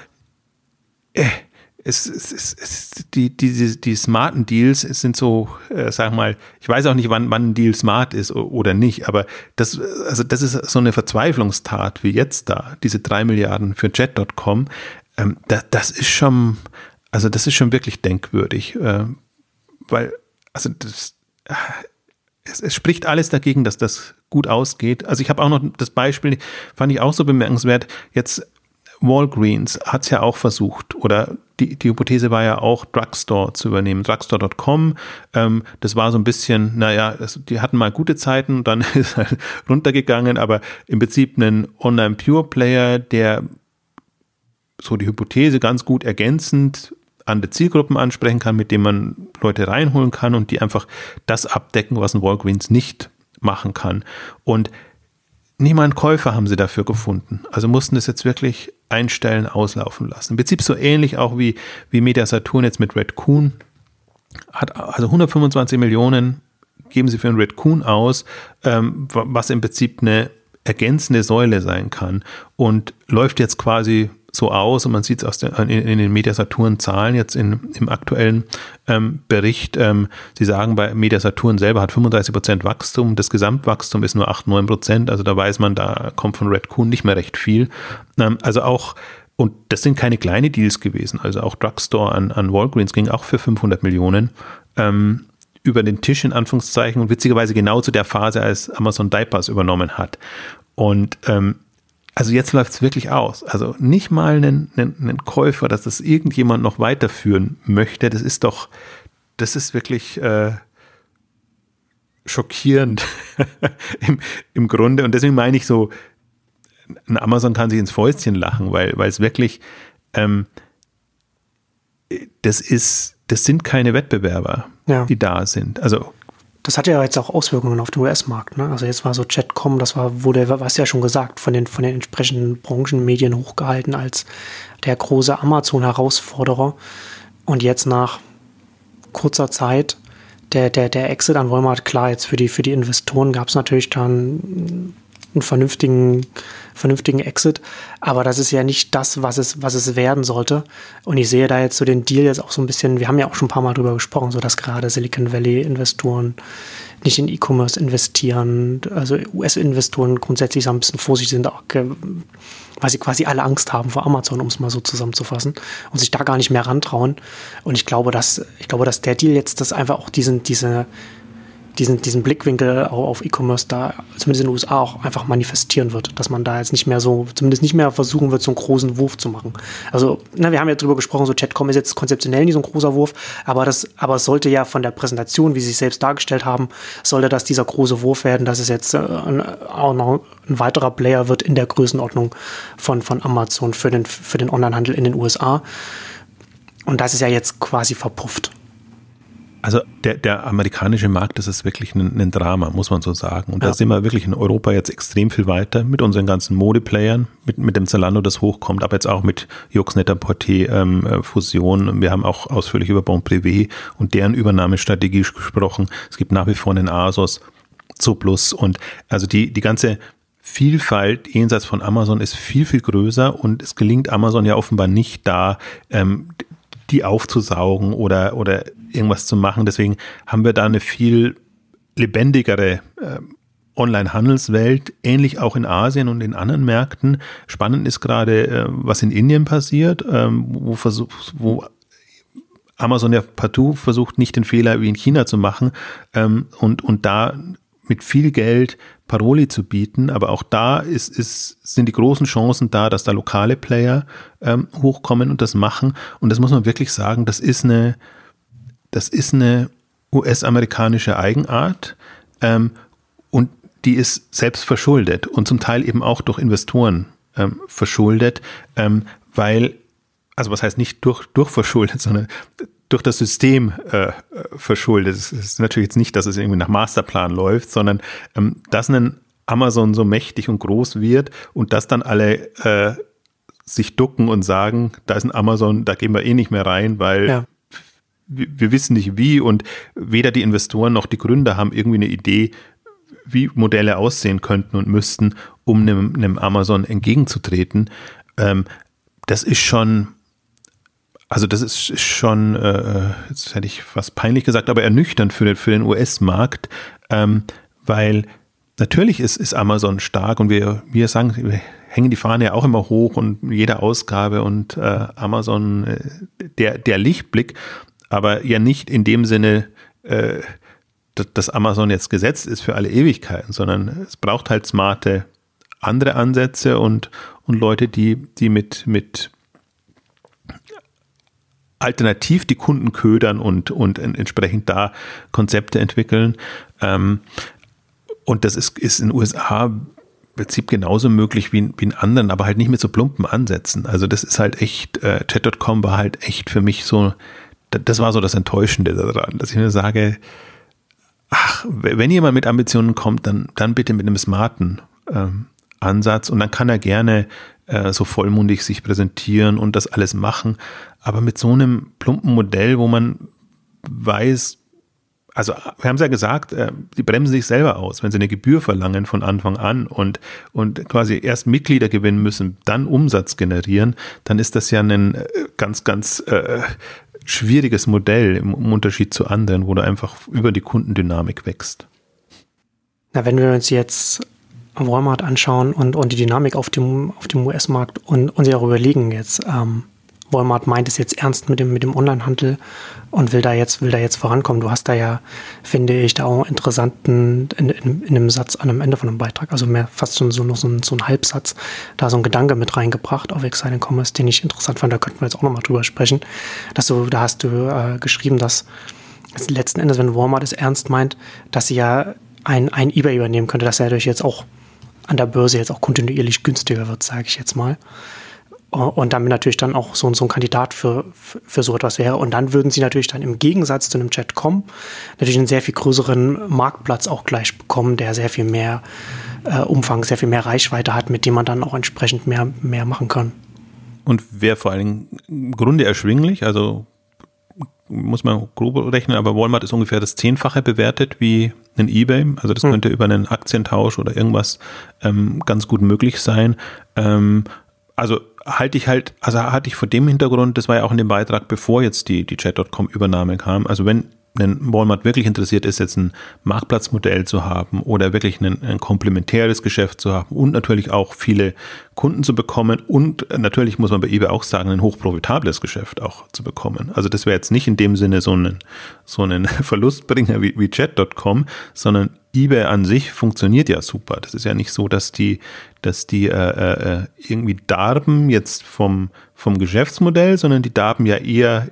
äh, es, es, es, es, die, die, die smarten Deals sind so, äh, sag mal, ich weiß auch nicht, wann, wann ein Deal smart ist oder nicht, aber das, also das ist so eine Verzweiflungstat wie jetzt da, diese drei Milliarden für Jet.com, ähm, da, das ist schon, also das ist schon wirklich denkwürdig, äh, weil, also das, äh, es, es spricht alles dagegen, dass das gut ausgeht. Also ich habe auch noch das Beispiel, fand ich auch so bemerkenswert, jetzt Walgreens hat es ja auch versucht oder die, die Hypothese war ja auch, Drugstore zu übernehmen. Drugstore.com, ähm, das war so ein bisschen, naja, das, die hatten mal gute Zeiten, dann [laughs] ist halt runtergegangen, aber im Prinzip ein Online-Pure-Player, der so die Hypothese ganz gut ergänzend an die Zielgruppen ansprechen kann, mit dem man Leute reinholen kann und die einfach das abdecken, was ein Walgreens nicht machen kann. Und niemand Käufer haben sie dafür gefunden. Also mussten es jetzt wirklich einstellen, auslaufen lassen. Im Prinzip so ähnlich auch wie, wie Media Saturn jetzt mit Red Coon. Hat also 125 Millionen geben sie für einen Red Coon aus, ähm, was im Prinzip eine ergänzende Säule sein kann und läuft jetzt quasi so aus und man sieht es aus der, in, in, den Mediasaturn-Zahlen jetzt in, im aktuellen ähm, Bericht. Ähm, Sie sagen, bei Mediasaturn selber hat 35 Prozent Wachstum, das Gesamtwachstum ist nur 8, 9 Prozent, also da weiß man, da kommt von Red Coon nicht mehr recht viel. Ähm, also auch und das sind keine kleine Deals gewesen. Also auch Drugstore an, an Walgreens ging auch für 500 Millionen ähm, über den Tisch in Anführungszeichen und witzigerweise genau zu der Phase, als Amazon Diapers übernommen hat. Und ähm, also jetzt läuft es wirklich aus. Also nicht mal einen, einen, einen, Käufer, dass das irgendjemand noch weiterführen möchte. Das ist doch, das ist wirklich äh, schockierend [laughs] Im, im Grunde. Und deswegen meine ich so, ein Amazon kann sich ins Fäustchen lachen, weil, weil es wirklich, ähm, das ist, das sind keine Wettbewerber, ja. die da sind. Also das hat ja jetzt auch Auswirkungen auf den US-Markt. Ne? Also jetzt war so Chatcom, das war, wurde, was ja schon gesagt, von den, von den entsprechenden Branchenmedien hochgehalten als der große Amazon-Herausforderer. Und jetzt nach kurzer Zeit der, der, der Exit an Walmart, klar, jetzt für die, für die Investoren gab es natürlich dann einen vernünftigen, vernünftigen Exit. Aber das ist ja nicht das, was es, was es werden sollte. Und ich sehe da jetzt so den Deal jetzt auch so ein bisschen, wir haben ja auch schon ein paar Mal drüber gesprochen, so dass gerade Silicon Valley Investoren nicht in E-Commerce investieren, also US-Investoren grundsätzlich so ein bisschen vorsichtig sind, auch, weil sie quasi alle Angst haben vor Amazon, um es mal so zusammenzufassen, und sich da gar nicht mehr rantrauen. Und ich glaube, dass, ich glaube, dass der Deal jetzt das einfach auch diesen, diese, diesen, diesen Blickwinkel auch auf E-Commerce da, zumindest in den USA, auch einfach manifestieren wird, dass man da jetzt nicht mehr so, zumindest nicht mehr versuchen wird, so einen großen Wurf zu machen. Also, na, wir haben ja drüber gesprochen, so Chatcom ist jetzt konzeptionell nicht so ein großer Wurf, aber das, aber es sollte ja von der Präsentation, wie sie sich selbst dargestellt haben, sollte das dieser große Wurf werden, dass es jetzt äh, auch noch ein weiterer Player wird in der Größenordnung von, von Amazon für den, für den Onlinehandel in den USA. Und das ist ja jetzt quasi verpufft. Also der, der amerikanische Markt, das ist wirklich ein, ein Drama, muss man so sagen. Und ja. da sind wir wirklich in Europa jetzt extrem viel weiter mit unseren ganzen Modeplayern, mit, mit dem Zalando, das hochkommt, aber jetzt auch mit Jux Net-a-Porter ähm, äh, Fusion. Wir haben auch ausführlich über Bon Privé und deren Übernahmestrategie gesprochen. Es gibt nach wie vor einen Asos, Zooplus und also die, die ganze Vielfalt jenseits von Amazon ist viel, viel größer und es gelingt Amazon ja offenbar nicht da, ähm, die aufzusaugen oder, oder irgendwas zu machen. Deswegen haben wir da eine viel lebendigere äh, Online-Handelswelt, ähnlich auch in Asien und in anderen Märkten. Spannend ist gerade, äh, was in Indien passiert, ähm, wo, versuch, wo Amazon ja partout versucht, nicht den Fehler wie in China zu machen ähm, und, und da mit viel Geld Paroli zu bieten, aber auch da ist, ist, sind die großen Chancen da, dass da lokale Player ähm, hochkommen und das machen. Und das muss man wirklich sagen, das ist eine, das ist eine US-amerikanische Eigenart ähm, und die ist selbst verschuldet und zum Teil eben auch durch Investoren ähm, verschuldet, ähm, weil, also was heißt nicht durch, durch verschuldet, sondern durch das System äh, verschuldet. Es ist natürlich jetzt nicht, dass es irgendwie nach Masterplan läuft, sondern ähm, dass ein Amazon so mächtig und groß wird und dass dann alle äh, sich ducken und sagen, da ist ein Amazon, da gehen wir eh nicht mehr rein, weil ja. wir, wir wissen nicht wie und weder die Investoren noch die Gründer haben irgendwie eine Idee, wie Modelle aussehen könnten und müssten, um einem, einem Amazon entgegenzutreten. Ähm, das ist schon also das ist schon, äh, jetzt hätte ich fast peinlich gesagt, aber ernüchternd für den, für den US-Markt, ähm, weil natürlich ist, ist Amazon stark und wir, wir sagen, wir hängen die Fahne ja auch immer hoch und jede Ausgabe und äh, Amazon äh, der, der Lichtblick, aber ja nicht in dem Sinne, äh, dass Amazon jetzt gesetzt ist für alle Ewigkeiten, sondern es braucht halt smarte andere Ansätze und, und Leute, die, die mit, mit alternativ die Kunden ködern und, und entsprechend da Konzepte entwickeln. Ähm, und das ist, ist in den USA im Prinzip genauso möglich wie in, wie in anderen, aber halt nicht mit so plumpen Ansätzen. Also das ist halt echt, äh, Chat.com war halt echt für mich so, das war so das Enttäuschende daran, dass ich mir sage, ach, wenn jemand mit Ambitionen kommt, dann, dann bitte mit einem smarten ähm, Ansatz und dann kann er gerne äh, so vollmundig sich präsentieren und das alles machen. Aber mit so einem plumpen Modell, wo man weiß, also wir haben es ja gesagt, äh, die bremsen sich selber aus, wenn sie eine Gebühr verlangen von Anfang an und, und quasi erst Mitglieder gewinnen müssen, dann Umsatz generieren, dann ist das ja ein äh, ganz, ganz äh, schwieriges Modell im, im Unterschied zu anderen, wo du einfach über die Kundendynamik wächst. Na, wenn wir uns jetzt Walmart anschauen und, und die Dynamik auf dem, auf dem US-Markt und, und sich auch überlegen jetzt, ähm, Walmart meint es jetzt ernst mit dem, mit dem Onlinehandel und will da jetzt, will da jetzt vorankommen. Du hast da ja, finde ich, da auch interessanten, in, in, in einem Satz an einem Ende von einem Beitrag, also mehr fast schon so noch so ein, so ein Halbsatz, da so ein Gedanke mit reingebracht auf Exciting Commerce, den ich interessant fand, da könnten wir jetzt auch nochmal drüber sprechen. Dass du, da hast du äh, geschrieben, dass letzten Endes, wenn Walmart es ernst meint, dass sie ja ein, ein eBay übernehmen könnte, dass er dadurch jetzt auch an der Börse jetzt auch kontinuierlich günstiger wird, sage ich jetzt mal. Und damit natürlich dann auch so, so ein Kandidat für, für so etwas wäre. Und dann würden sie natürlich dann im Gegensatz zu einem Chat.com natürlich einen sehr viel größeren Marktplatz auch gleich bekommen, der sehr viel mehr äh, Umfang, sehr viel mehr Reichweite hat, mit dem man dann auch entsprechend mehr, mehr machen kann. Und wäre vor allen Dingen im Grunde erschwinglich, also muss man grob rechnen, aber Walmart ist ungefähr das Zehnfache bewertet wie ein eBay. Also das hm. könnte über einen Aktientausch oder irgendwas ähm, ganz gut möglich sein. Ähm, also halte ich halt, also hatte ich vor dem Hintergrund, das war ja auch in dem Beitrag, bevor jetzt die, die Chat.com-Übernahme kam. Also wenn wenn Walmart wirklich interessiert ist, jetzt ein Marktplatzmodell zu haben oder wirklich ein, ein komplementäres Geschäft zu haben und natürlich auch viele Kunden zu bekommen und natürlich muss man bei eBay auch sagen, ein hochprofitables Geschäft auch zu bekommen. Also das wäre jetzt nicht in dem Sinne so ein, so ein [laughs] Verlustbringer wie, wie Chat.com, sondern eBay an sich funktioniert ja super. Das ist ja nicht so, dass die, dass die äh, äh, irgendwie darben jetzt vom, vom Geschäftsmodell, sondern die darben ja eher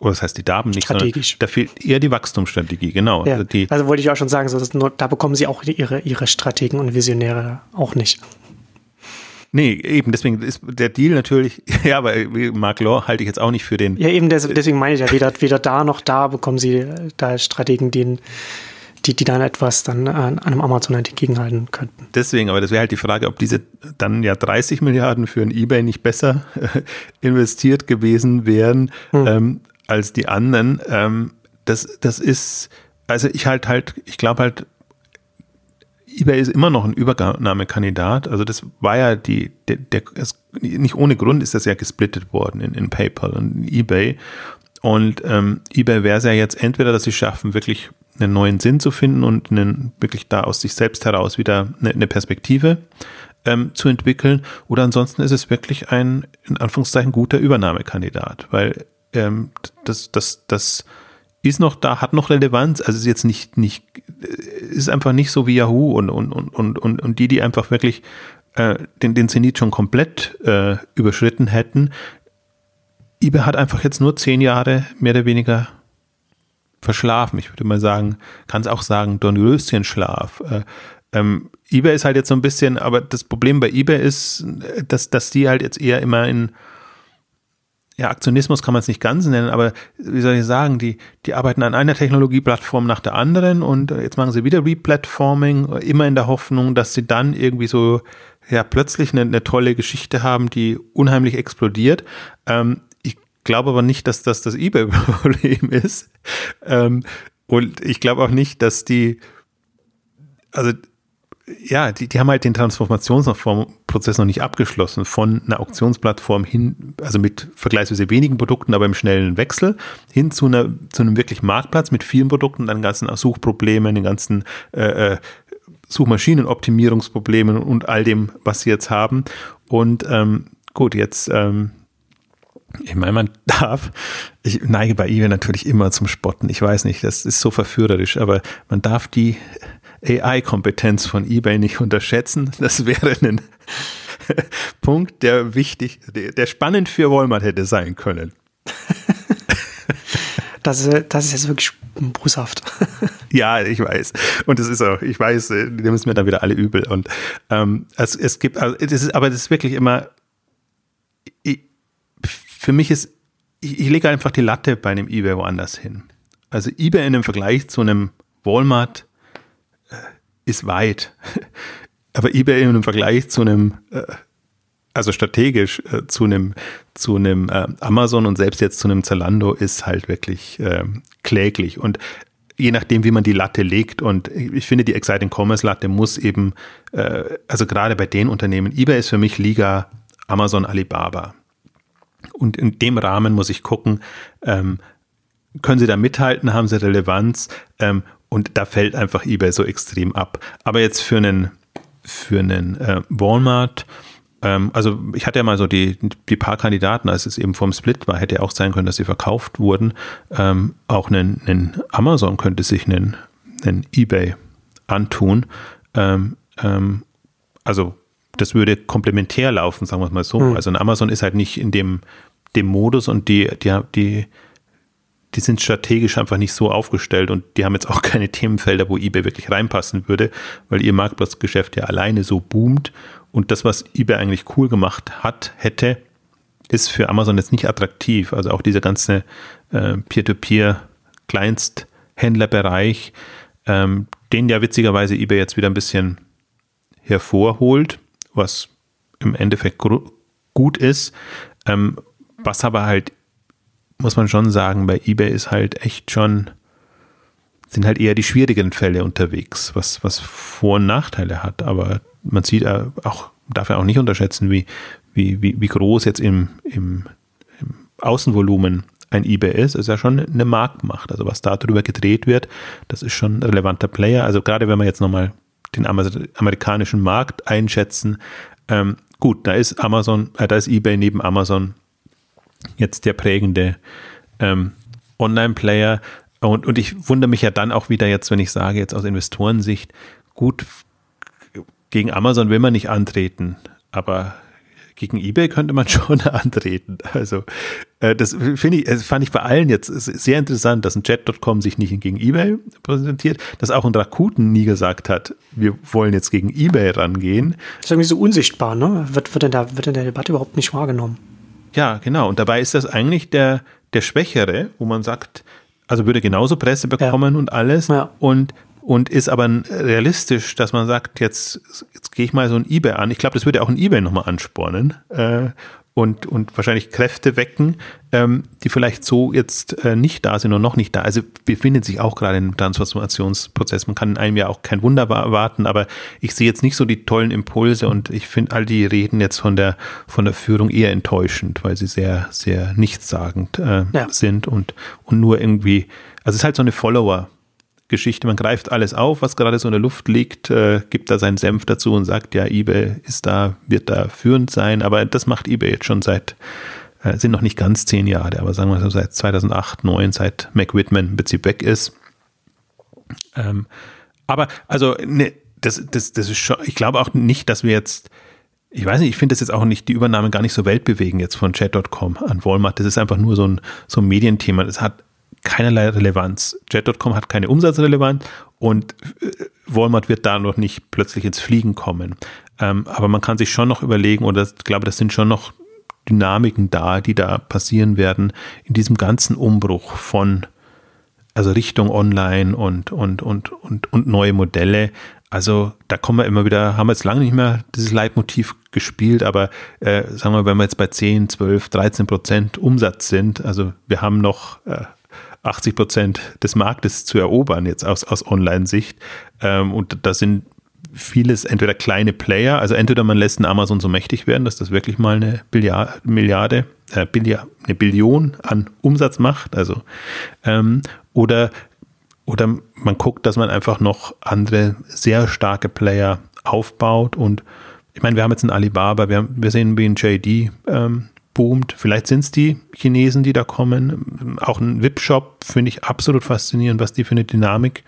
oder das heißt die Damen nicht, Strategisch. da fehlt eher die Wachstumsstrategie, genau. Ja, also, die, also, wollte ich auch schon sagen, so, nur, da bekommen sie auch ihre, ihre Strategen und Visionäre auch nicht. Nee, eben, deswegen ist der Deal natürlich, [laughs] ja, aber Mark Law halte ich jetzt auch nicht für den. Ja, eben, deswegen meine ich ja, weder, weder da noch da bekommen sie äh, da Strategen, die, die, die dann etwas dann an einem Amazon entgegenhalten könnten. Deswegen, aber das wäre halt die Frage, ob diese dann ja 30 Milliarden für ein Ebay nicht besser [laughs] investiert gewesen wären, hm. ähm, als die anderen. Ähm, das, das ist, also ich halt halt, ich glaube halt, eBay ist immer noch ein Übernahmekandidat. Also das war ja die, der, der es, nicht ohne Grund ist das ja gesplittet worden in, in PayPal und eBay. Und ähm, eBay wäre es ja jetzt entweder, dass sie schaffen, wirklich einen neuen Sinn zu finden und einen, wirklich da aus sich selbst heraus wieder eine, eine Perspektive ähm, zu entwickeln. Oder ansonsten ist es wirklich ein, in Anführungszeichen, guter Übernahmekandidat, weil ähm, das, das, das ist noch da, hat noch Relevanz. Also ist jetzt nicht, nicht, ist einfach nicht so wie Yahoo und, und, und, und, und die, die einfach wirklich äh, den, den Zenit schon komplett äh, überschritten hätten. eBay hat einfach jetzt nur zehn Jahre mehr oder weniger verschlafen. Ich würde mal sagen, kann es auch sagen, Dornröschenschlaf. Äh, ähm, eBay ist halt jetzt so ein bisschen, aber das Problem bei eBay ist, dass, dass die halt jetzt eher immer in ja, Aktionismus kann man es nicht ganz nennen, aber wie soll ich sagen, die, die arbeiten an einer Technologieplattform nach der anderen und jetzt machen sie wieder Replatforming, immer in der Hoffnung, dass sie dann irgendwie so, ja, plötzlich eine, eine tolle Geschichte haben, die unheimlich explodiert. Ähm, ich glaube aber nicht, dass das das eBay-Problem [laughs] ist. Ähm, und ich glaube auch nicht, dass die, also ja, die, die haben halt den Transformationsprozess noch nicht abgeschlossen von einer Auktionsplattform hin, also mit vergleichsweise wenigen Produkten, aber im schnellen Wechsel, hin zu, einer, zu einem wirklich Marktplatz mit vielen Produkten, dann ganzen Suchproblemen, den ganzen äh, äh, Suchmaschinenoptimierungsproblemen und all dem, was sie jetzt haben. Und ähm, gut, jetzt ähm, ich meine, man [laughs] darf, ich neige bei eBay natürlich immer zum Spotten. Ich weiß nicht, das ist so verführerisch, aber man darf die AI-Kompetenz von eBay nicht unterschätzen. Das wäre ein [laughs] Punkt, der wichtig, der, spannend für Walmart hätte sein können. [laughs] Das ist, das ist jetzt wirklich boshaft. [laughs] Ja, ich weiß. Und es ist auch, ich weiß, die müssen mir dann wieder alle übel. Und ähm, es, es gibt, also, das ist, aber das ist wirklich immer, ich, für mich ist, ich, ich lege einfach die Latte bei einem eBay woanders hin. Also eBay in einem Vergleich zu einem Walmart ist weit. [laughs] Aber eBay im Vergleich zu einem, äh, also strategisch äh, zu einem, zu einem äh, Amazon und selbst jetzt zu einem Zalando ist halt wirklich kläglich. Und je nachdem, wie man die Latte legt. Und ich finde, die Exciting Commerce Latte muss eben, also gerade bei den Unternehmen, eBay ist für mich Liga Amazon Alibaba. Und in dem Rahmen muss ich gucken, ähm, können sie da mithalten, haben sie Relevanz ähm, und da fällt einfach eBay so extrem ab. Aber jetzt für einen, für einen äh, Walmart, ähm, also ich hatte ja mal so die, die paar Kandidaten, als es eben vom Split war, hätte ja auch sein können, dass sie verkauft wurden. Ähm, auch einen, einen Amazon könnte sich einen, einen eBay antun. Ähm, ähm also das würde komplementär laufen, sagen wir es mal so. Mhm. Also ein Amazon ist halt nicht in dem, dem Modus und die, die, die die sind strategisch einfach nicht so aufgestellt und die haben jetzt auch [laughs] keine Themenfelder, wo eBay wirklich reinpassen würde, weil ihr Marktplatzgeschäft ja alleine so boomt und das, was eBay eigentlich cool gemacht hat, hätte, ist für Amazon jetzt nicht attraktiv. Also auch dieser ganze äh, Peer-to-Peer-Kleinsthändlerbereich, ähm, den ja witzigerweise eBay jetzt wieder ein bisschen hervorholt, was im Endeffekt gut ist, ähm, was aber halt muss man schon sagen, bei eBay ist halt echt schon, sind halt eher die schwierigen Fälle unterwegs, was, was Vor- und Nachteile hat. Aber man sieht auch, darf ja auch nicht unterschätzen, wie, wie, wie, wie groß jetzt im, im, im Außenvolumen ein eBay ist, ist ja schon eine Marktmacht. Also was da drüber gedreht wird, das ist schon ein relevanter Player. Also gerade wenn wir jetzt nochmal den amerikanischen Markt einschätzen, ähm, gut, da ist Amazon, äh, da ist eBay neben Amazon jetzt der prägende ähm, Online-Player. Und, und ich wundere mich ja dann auch wieder jetzt, wenn ich sage, jetzt aus Investorensicht, gut, gegen Amazon will man nicht antreten, aber gegen eBay könnte man [laughs] schon antreten. Also äh, das finde ich, das fand ich bei allen jetzt sehr interessant, dass ein Chat.com sich nicht gegen eBay präsentiert, dass auch ein Rakuten nie gesagt hat, wir wollen jetzt gegen eBay rangehen. Das ist irgendwie so unsichtbar, ne? Wird, wird, in der, wird in der Debatte überhaupt nicht wahrgenommen. Ja, genau. Und dabei ist das eigentlich der, der Schwächere, wo man sagt, also würde genauso Presse bekommen ja. und alles. Ja. Und und ist aber realistisch, dass man sagt, jetzt, jetzt gehe ich mal so ein eBay an. Ich glaube, das würde auch ein eBay nochmal anspornen äh, und, und wahrscheinlich Kräfte wecken, ähm, die vielleicht so jetzt äh, nicht da sind und noch nicht da. Also befindet sich auch gerade im Transformationsprozess. Man kann in einem Jahr auch kein Wunder erwarten, aber ich sehe jetzt nicht so die tollen Impulse und ich finde all die Reden jetzt von der, von der Führung eher enttäuschend, weil sie sehr, sehr nichtssagend äh, ja. sind und, und nur irgendwie, also es ist halt so eine Follower- Geschichte. Man greift alles auf, was gerade so in der Luft liegt, äh, gibt da seinen Senf dazu und sagt, ja, eBay ist da, wird da führend sein. Aber das macht eBay jetzt schon seit, äh, sind noch nicht ganz zehn Jahre, aber sagen wir so seit 2008, 2009, seit Mac Whitman im Prinzip weg ist. Ähm, aber also, ne, das, das, das ist schon, ich glaube auch nicht, dass wir jetzt, ich weiß nicht, ich finde das jetzt auch nicht, die Übernahme gar nicht so weltbewegend jetzt von Chat.com an Walmart. Das ist einfach nur so ein, so ein Medienthema. Das hat keinerlei Relevanz. Jet.com hat keine Umsatzrelevanz und äh, Walmart wird da noch nicht plötzlich ins Fliegen kommen. Ähm, aber man kann sich schon noch überlegen, oder ich glaube, das sind schon noch Dynamiken da, die da passieren werden in diesem ganzen Umbruch von also Richtung Online und, und, und, und, und neue Modelle. Also da kommen wir immer wieder, haben wir jetzt lange nicht mehr dieses Leitmotiv gespielt, aber äh, sagen wir, wenn wir jetzt bei 10, 12, 13 Prozent Umsatz sind, also wir haben noch äh, 80 Prozent des Marktes zu erobern, jetzt aus, aus Online-Sicht. Ähm, und da sind vieles entweder kleine Player, also entweder man lässt ein Amazon so mächtig werden, dass das wirklich mal eine Billiard, Milliarde, äh, Billiard, eine Billion an Umsatz macht, also ähm, oder oder man guckt, dass man einfach noch andere sehr starke Player aufbaut und ich meine, wir haben jetzt einen Alibaba, wir, haben, wir sehen wie ein JD ähm, boomt. Vielleicht sind es die Chinesen, die da kommen. Auch ein VIP-Shop finde ich absolut faszinierend, was die für eine Dynamik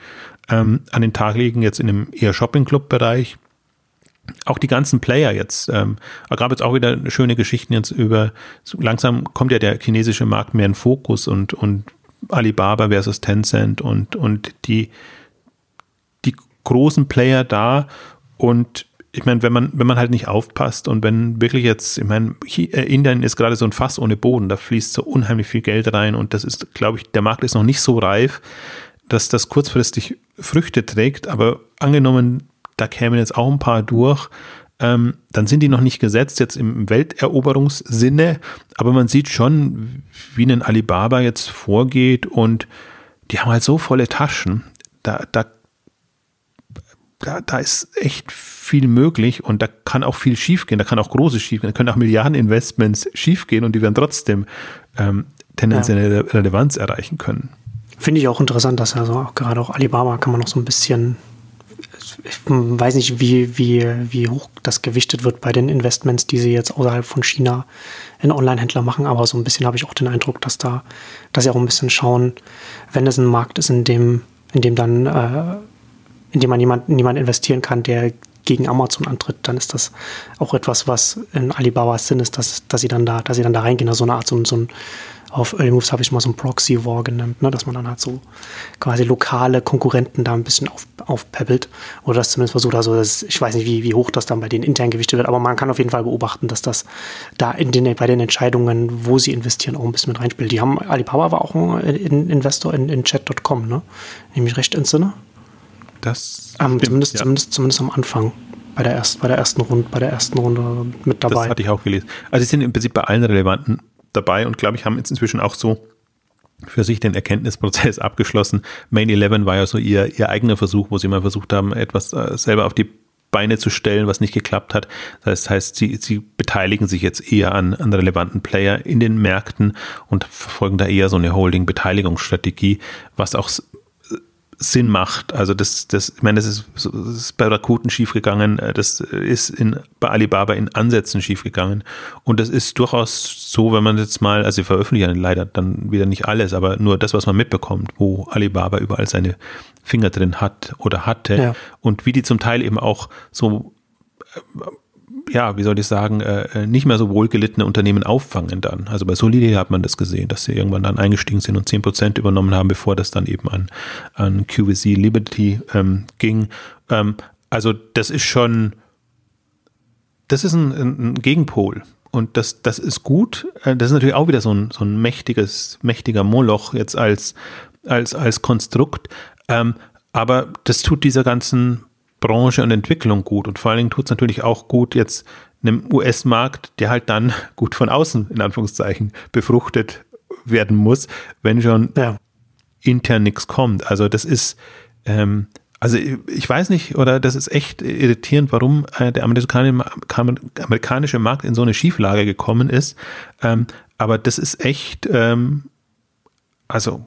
ähm, an den Tag legen, jetzt in einem eher Shopping-Club-Bereich. Auch die ganzen Player jetzt, ähm, da gab jetzt auch wieder schöne Geschichten jetzt über, so langsam kommt ja der chinesische Markt mehr in Fokus und, und Alibaba versus Tencent und, und die, die großen Player da und ich meine, wenn man, wenn man halt nicht aufpasst und wenn wirklich jetzt, ich meine, äh, Indien ist gerade so ein Fass ohne Boden, da fließt so unheimlich viel Geld rein und das ist, glaube ich, der Markt ist noch nicht so reif, dass das kurzfristig Früchte trägt, aber angenommen, da kämen jetzt auch ein paar durch, ähm, dann sind die noch nicht gesetzt jetzt im Welteroberungssinne, aber man sieht schon, wie ein Alibaba jetzt vorgeht und die haben halt so volle Taschen, da, da da, da ist echt viel möglich und da kann auch viel schiefgehen, da kann auch großes schiefgehen, da können auch Milliardeninvestments schiefgehen und die werden trotzdem ähm, tendenzielle ja. Relevanz erreichen können. Finde ich auch interessant, dass also auch gerade auch Alibaba kann man noch so ein bisschen, ich weiß nicht, wie, wie, wie hoch das gewichtet wird bei den Investments, die sie jetzt außerhalb von China in Online-Händler machen, aber so ein bisschen habe ich auch den Eindruck, dass da, dass sie auch ein bisschen schauen, wenn es ein Markt ist, in dem, in dem dann äh, in dem man jemanden, niemand investieren kann, der gegen Amazon antritt, dann ist das auch etwas, was in Alibabas Sinn ist, dass, dass sie dann da, dass sie dann da reingehen, also so eine Art, so, so ein, auf Early Moves habe ich mal so ein Proxy War genannt, ne, dass man dann halt so quasi lokale Konkurrenten da ein bisschen auf, aufpeppelt oder das zumindest versucht, also das, ich weiß nicht, wie, wie hoch das dann bei denen intern gewichtet wird, aber man kann auf jeden Fall beobachten, dass das da in den, bei den Entscheidungen, wo sie investieren, auch ein bisschen mit reinspielt. Die haben, Alibaba war auch ein Investor in, in Chat.com, ne, nämlich recht entsinne. Das ähm, stimmt, zumindest, ja. zumindest, zumindest am Anfang bei der, erst, bei der ersten Runde, bei der ersten Runde mit dabei. Das hatte ich auch gelesen. Also sie sind im Prinzip bei allen relevanten dabei und glaube ich haben jetzt inzwischen auch so für sich den Erkenntnisprozess [laughs] abgeschlossen. Main 11 war ja so ihr, ihr eigener Versuch, wo sie mal versucht haben, etwas äh, selber auf die Beine zu stellen, was nicht geklappt hat. Das heißt, sie, sie beteiligen sich jetzt eher an, an relevanten Player in den Märkten und verfolgen da eher so eine Holding-Beteiligungsstrategie, was auch Sinn macht. Also das, das, ich meine, das ist, das ist bei Rakuten schiefgegangen, äh, das ist in, bei Alibaba in Ansätzen schiefgegangen. Und das ist durchaus so, wenn man jetzt mal, also sie veröffentlichen leider dann wieder nicht alles, aber nur das, was man mitbekommt, wo Alibaba überall seine Finger drin hat oder hatte ja. und wie die zum Teil eben auch so ja, wie soll ich sagen, äh, äh, nicht mehr so wohlgelittene Unternehmen auffangen dann. Also bei Solidity hat man das gesehen, dass sie irgendwann dann eingestiegen sind und 10% übernommen haben, bevor das dann eben an, an QVC Liberty ähm, ging. Ähm, also das ist schon, das ist ein, ein Gegenpol. Und das, das ist gut. Äh, das ist natürlich auch wieder so ein, so ein mächtiges, mächtiger Moloch jetzt als, als, als Konstrukt. Ähm, aber das tut dieser ganzen Branche und Entwicklung gut. Und vor allen Dingen tut es natürlich auch gut jetzt einem US-Markt, der halt dann [laughs] gut von außen, in Anführungszeichen, befruchtet werden muss, wenn schon ja. intern nichts kommt. Also das ist, ähm, also ich weiß nicht, oder das ist echt irritierend, warum äh, der amerikanische Markt in so eine Schieflage gekommen ist. Ähm, aber das ist echt, ähm, also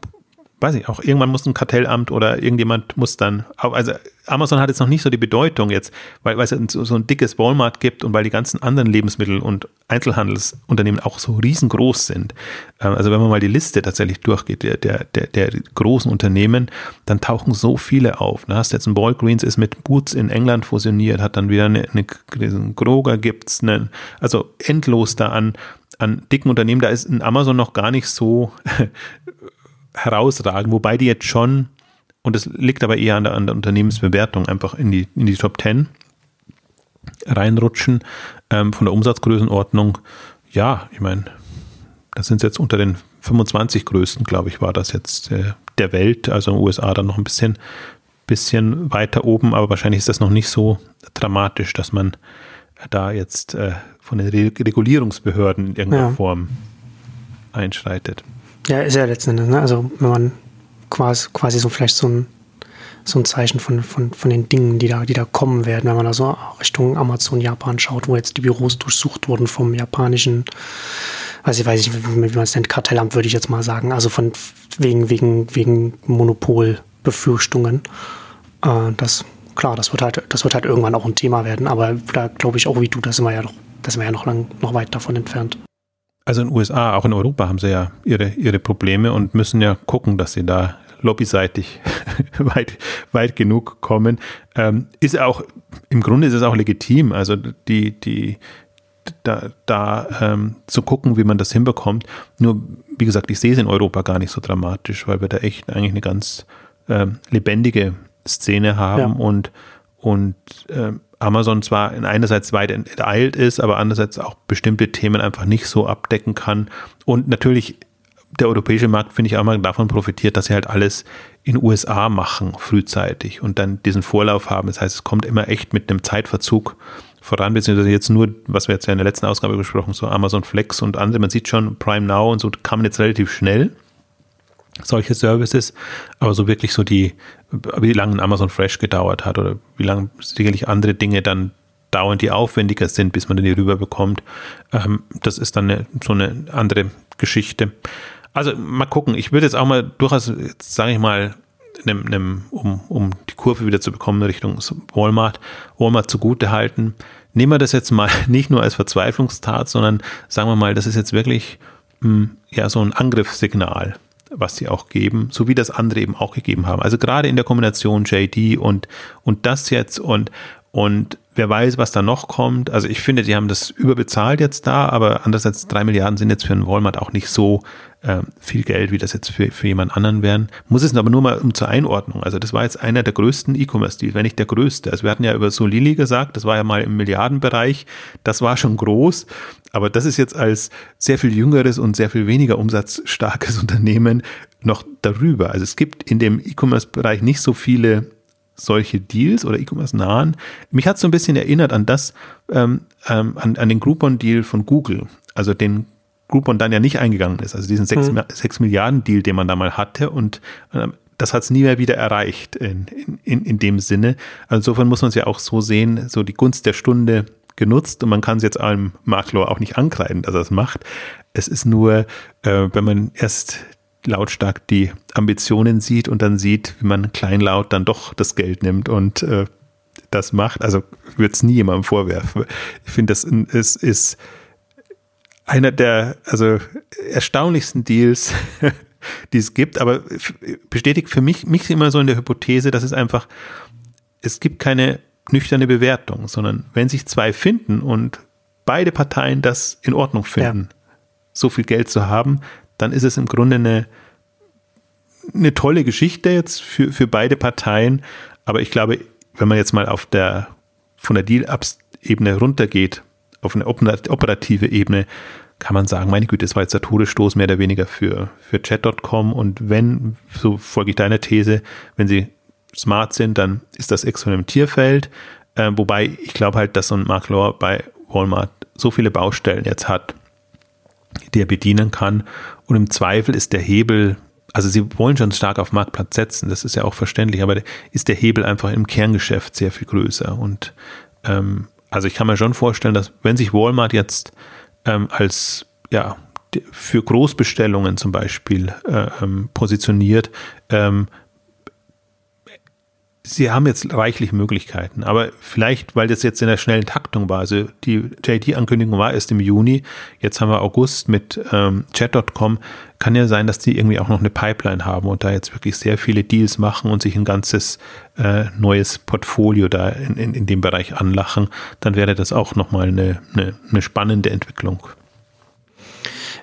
weiß ich auch, irgendwann muss ein Kartellamt oder irgendjemand muss dann, also Amazon hat jetzt noch nicht so die Bedeutung jetzt, weil, weil es so ein dickes Walmart gibt und weil die ganzen anderen Lebensmittel- und Einzelhandelsunternehmen auch so riesengroß sind. Ähm, also wenn man mal die Liste tatsächlich durchgeht, der, der, der, der großen Unternehmen, dann tauchen so viele auf. Da hast du jetzt ein Walgreens ist mit Boots in England fusioniert, hat dann wieder eine, eine einen Kroger gibt's, eine, also endlos da an, an dicken Unternehmen, da ist in Amazon noch gar nicht so [laughs] herausragen, wobei die jetzt schon, und das liegt aber eher an der, an der Unternehmensbewertung, einfach in die, in die Top 10 reinrutschen. Ähm, von der Umsatzgrößenordnung, ja, ich meine, das sind jetzt unter den 25 größten, glaube ich, war das jetzt äh, der Welt, also in den USA dann noch ein bisschen, bisschen weiter oben, aber wahrscheinlich ist das noch nicht so dramatisch, dass man da jetzt äh, von den Regulierungsbehörden in irgendeiner ja. Form einschreitet. Ja, ist ja letzten Endes, ne? Also wenn man quasi, quasi so vielleicht so ein, so ein Zeichen von, von, von den Dingen, die da, die da kommen werden, wenn man da so Richtung Amazon, Japan schaut, wo jetzt die Büros durchsucht wurden vom japanischen, weiß ich, weiß ich, wie man es nennt, Kartellamt, würde ich jetzt mal sagen. Also von wegen, wegen, wegen Monopolbefürchtungen. Äh, das, klar, das wird halt, das wird halt irgendwann auch ein Thema werden, aber da glaube ich auch wie du, da sind wir ja noch, da sind wir ja noch lang, noch weit davon entfernt. Also in den USA, auch in Europa haben sie ja ihre, ihre Probleme und müssen ja gucken, dass sie da lobbyseitig [laughs] weit, weit genug kommen. Ähm, ist auch, im Grunde ist es auch legitim, also die, die, da, da ähm, zu gucken, wie man das hinbekommt. Nur, wie gesagt, ich sehe es in Europa gar nicht so dramatisch, weil wir da echt eigentlich eine ganz ähm, lebendige Szene haben ja. und, und ähm, Amazon zwar in einerseits weit enteilt ist, aber andererseits auch bestimmte Themen einfach nicht so abdecken kann. Und natürlich der europäische Markt, finde ich, auch mal davon profitiert, dass sie halt alles in USA machen, frühzeitig und dann diesen Vorlauf haben. Das heißt, es kommt immer echt mit einem Zeitverzug voran, beziehungsweise jetzt nur, was wir jetzt ja in der letzten Ausgabe besprochen, so Amazon Flex und andere, man sieht schon, Prime Now und so kamen jetzt relativ schnell solche Services, aber so wirklich so die, wie lange Amazon Fresh gedauert hat oder wie lange sicherlich andere Dinge dann dauern, die aufwendiger sind, bis man die rüberbekommt, ähm, das ist dann eine, so eine andere Geschichte. Also mal gucken, ich würde jetzt auch mal durchaus, sage ich mal, nem, nem, um, um die Kurve wieder zu bekommen Richtung Walmart, Walmart zugute halten. Nehmen wir das jetzt mal [laughs] nicht nur als Verzweiflungstat, sondern sagen wir mal, das ist jetzt wirklich mh, hm, ja so ein Angriffssignal was sie auch geben, so wie das andere eben auch gegeben haben. Also gerade in der Kombination JD und, und das jetzt und, und wer weiß, was da noch kommt. Also ich finde, die haben das überbezahlt jetzt da, aber andererseits drei Milliarden sind jetzt für einen Walmart auch nicht so äh, viel Geld, wie das jetzt für, für jemand anderen wären. Muss es aber nur mal um zur Einordnung. Also das war jetzt einer der größten E-Commerce-Deals, wenn nicht der größte. Also wir hatten ja über Solili gesagt, das war ja mal im Milliardenbereich. Das war schon groß. Aber das ist jetzt als sehr viel jüngeres und sehr viel weniger umsatzstarkes [laughs] Unternehmen noch darüber. Also es gibt in dem E-Commerce-Bereich nicht so viele solche Deals oder E-Commerce-nahen. Mich hat so ein bisschen erinnert an das, ähm, ähm, an, an den Groupon-Deal von Google. Also den Groupon dann ja nicht eingegangen ist. Also diesen 6, mhm. 6 Milliarden Deal, den man da mal hatte und äh, das hat es nie mehr wieder erreicht in, in, in dem Sinne. Also insofern muss man es ja auch so sehen, so die Gunst der Stunde genutzt und man kann es jetzt einem Makler auch nicht ankreiden, dass er es macht. Es ist nur, äh, wenn man erst lautstark die Ambitionen sieht und dann sieht, wie man kleinlaut dann doch das Geld nimmt und äh, das macht. Also würde es nie jemandem vorwerfen. Ich finde, das ist, ist einer der also erstaunlichsten Deals, [laughs] die es gibt, aber bestätigt für mich, mich immer so in der Hypothese, dass es einfach, es gibt keine nüchterne Bewertung, sondern wenn sich zwei finden und beide Parteien das in Ordnung finden, ja. so viel Geld zu haben, dann ist es im Grunde eine, eine tolle Geschichte jetzt für, für beide Parteien. Aber ich glaube, wenn man jetzt mal auf der, von der Deal-Ebene runtergeht, auf eine operative Ebene, kann man sagen, meine Güte, das war jetzt der Todesstoß mehr oder weniger für, für Chat.com. Und wenn, so folge ich deiner These, wenn sie smart sind, dann ist das Experimentierfeld. Äh, wobei ich glaube halt, dass so ein Mark Lohr bei Walmart so viele Baustellen jetzt hat, die er bedienen kann. Und im Zweifel ist der Hebel, also sie wollen schon stark auf Marktplatz setzen, das ist ja auch verständlich, aber ist der Hebel einfach im Kerngeschäft sehr viel größer. Und ähm, also ich kann mir schon vorstellen, dass wenn sich Walmart jetzt ähm, als ja für Großbestellungen zum Beispiel äh, ähm, positioniert, ähm, Sie haben jetzt reichlich Möglichkeiten, aber vielleicht, weil das jetzt in der schnellen Taktung war, also die JD-Ankündigung war erst im Juni, jetzt haben wir August mit ähm, Chat.com, kann ja sein, dass die irgendwie auch noch eine Pipeline haben und da jetzt wirklich sehr viele Deals machen und sich ein ganzes äh, neues Portfolio da in, in, in dem Bereich anlachen, dann wäre das auch nochmal eine, eine, eine spannende Entwicklung.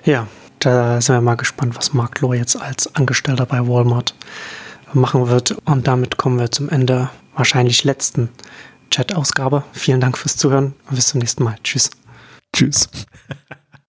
Ja, da sind wir mal gespannt, was Mark Lohr jetzt als Angestellter bei Walmart machen wird. Und damit kommen wir zum Ende wahrscheinlich letzten Chat-Ausgabe. Vielen Dank fürs Zuhören und bis zum nächsten Mal. Tschüss. Tschüss. [laughs]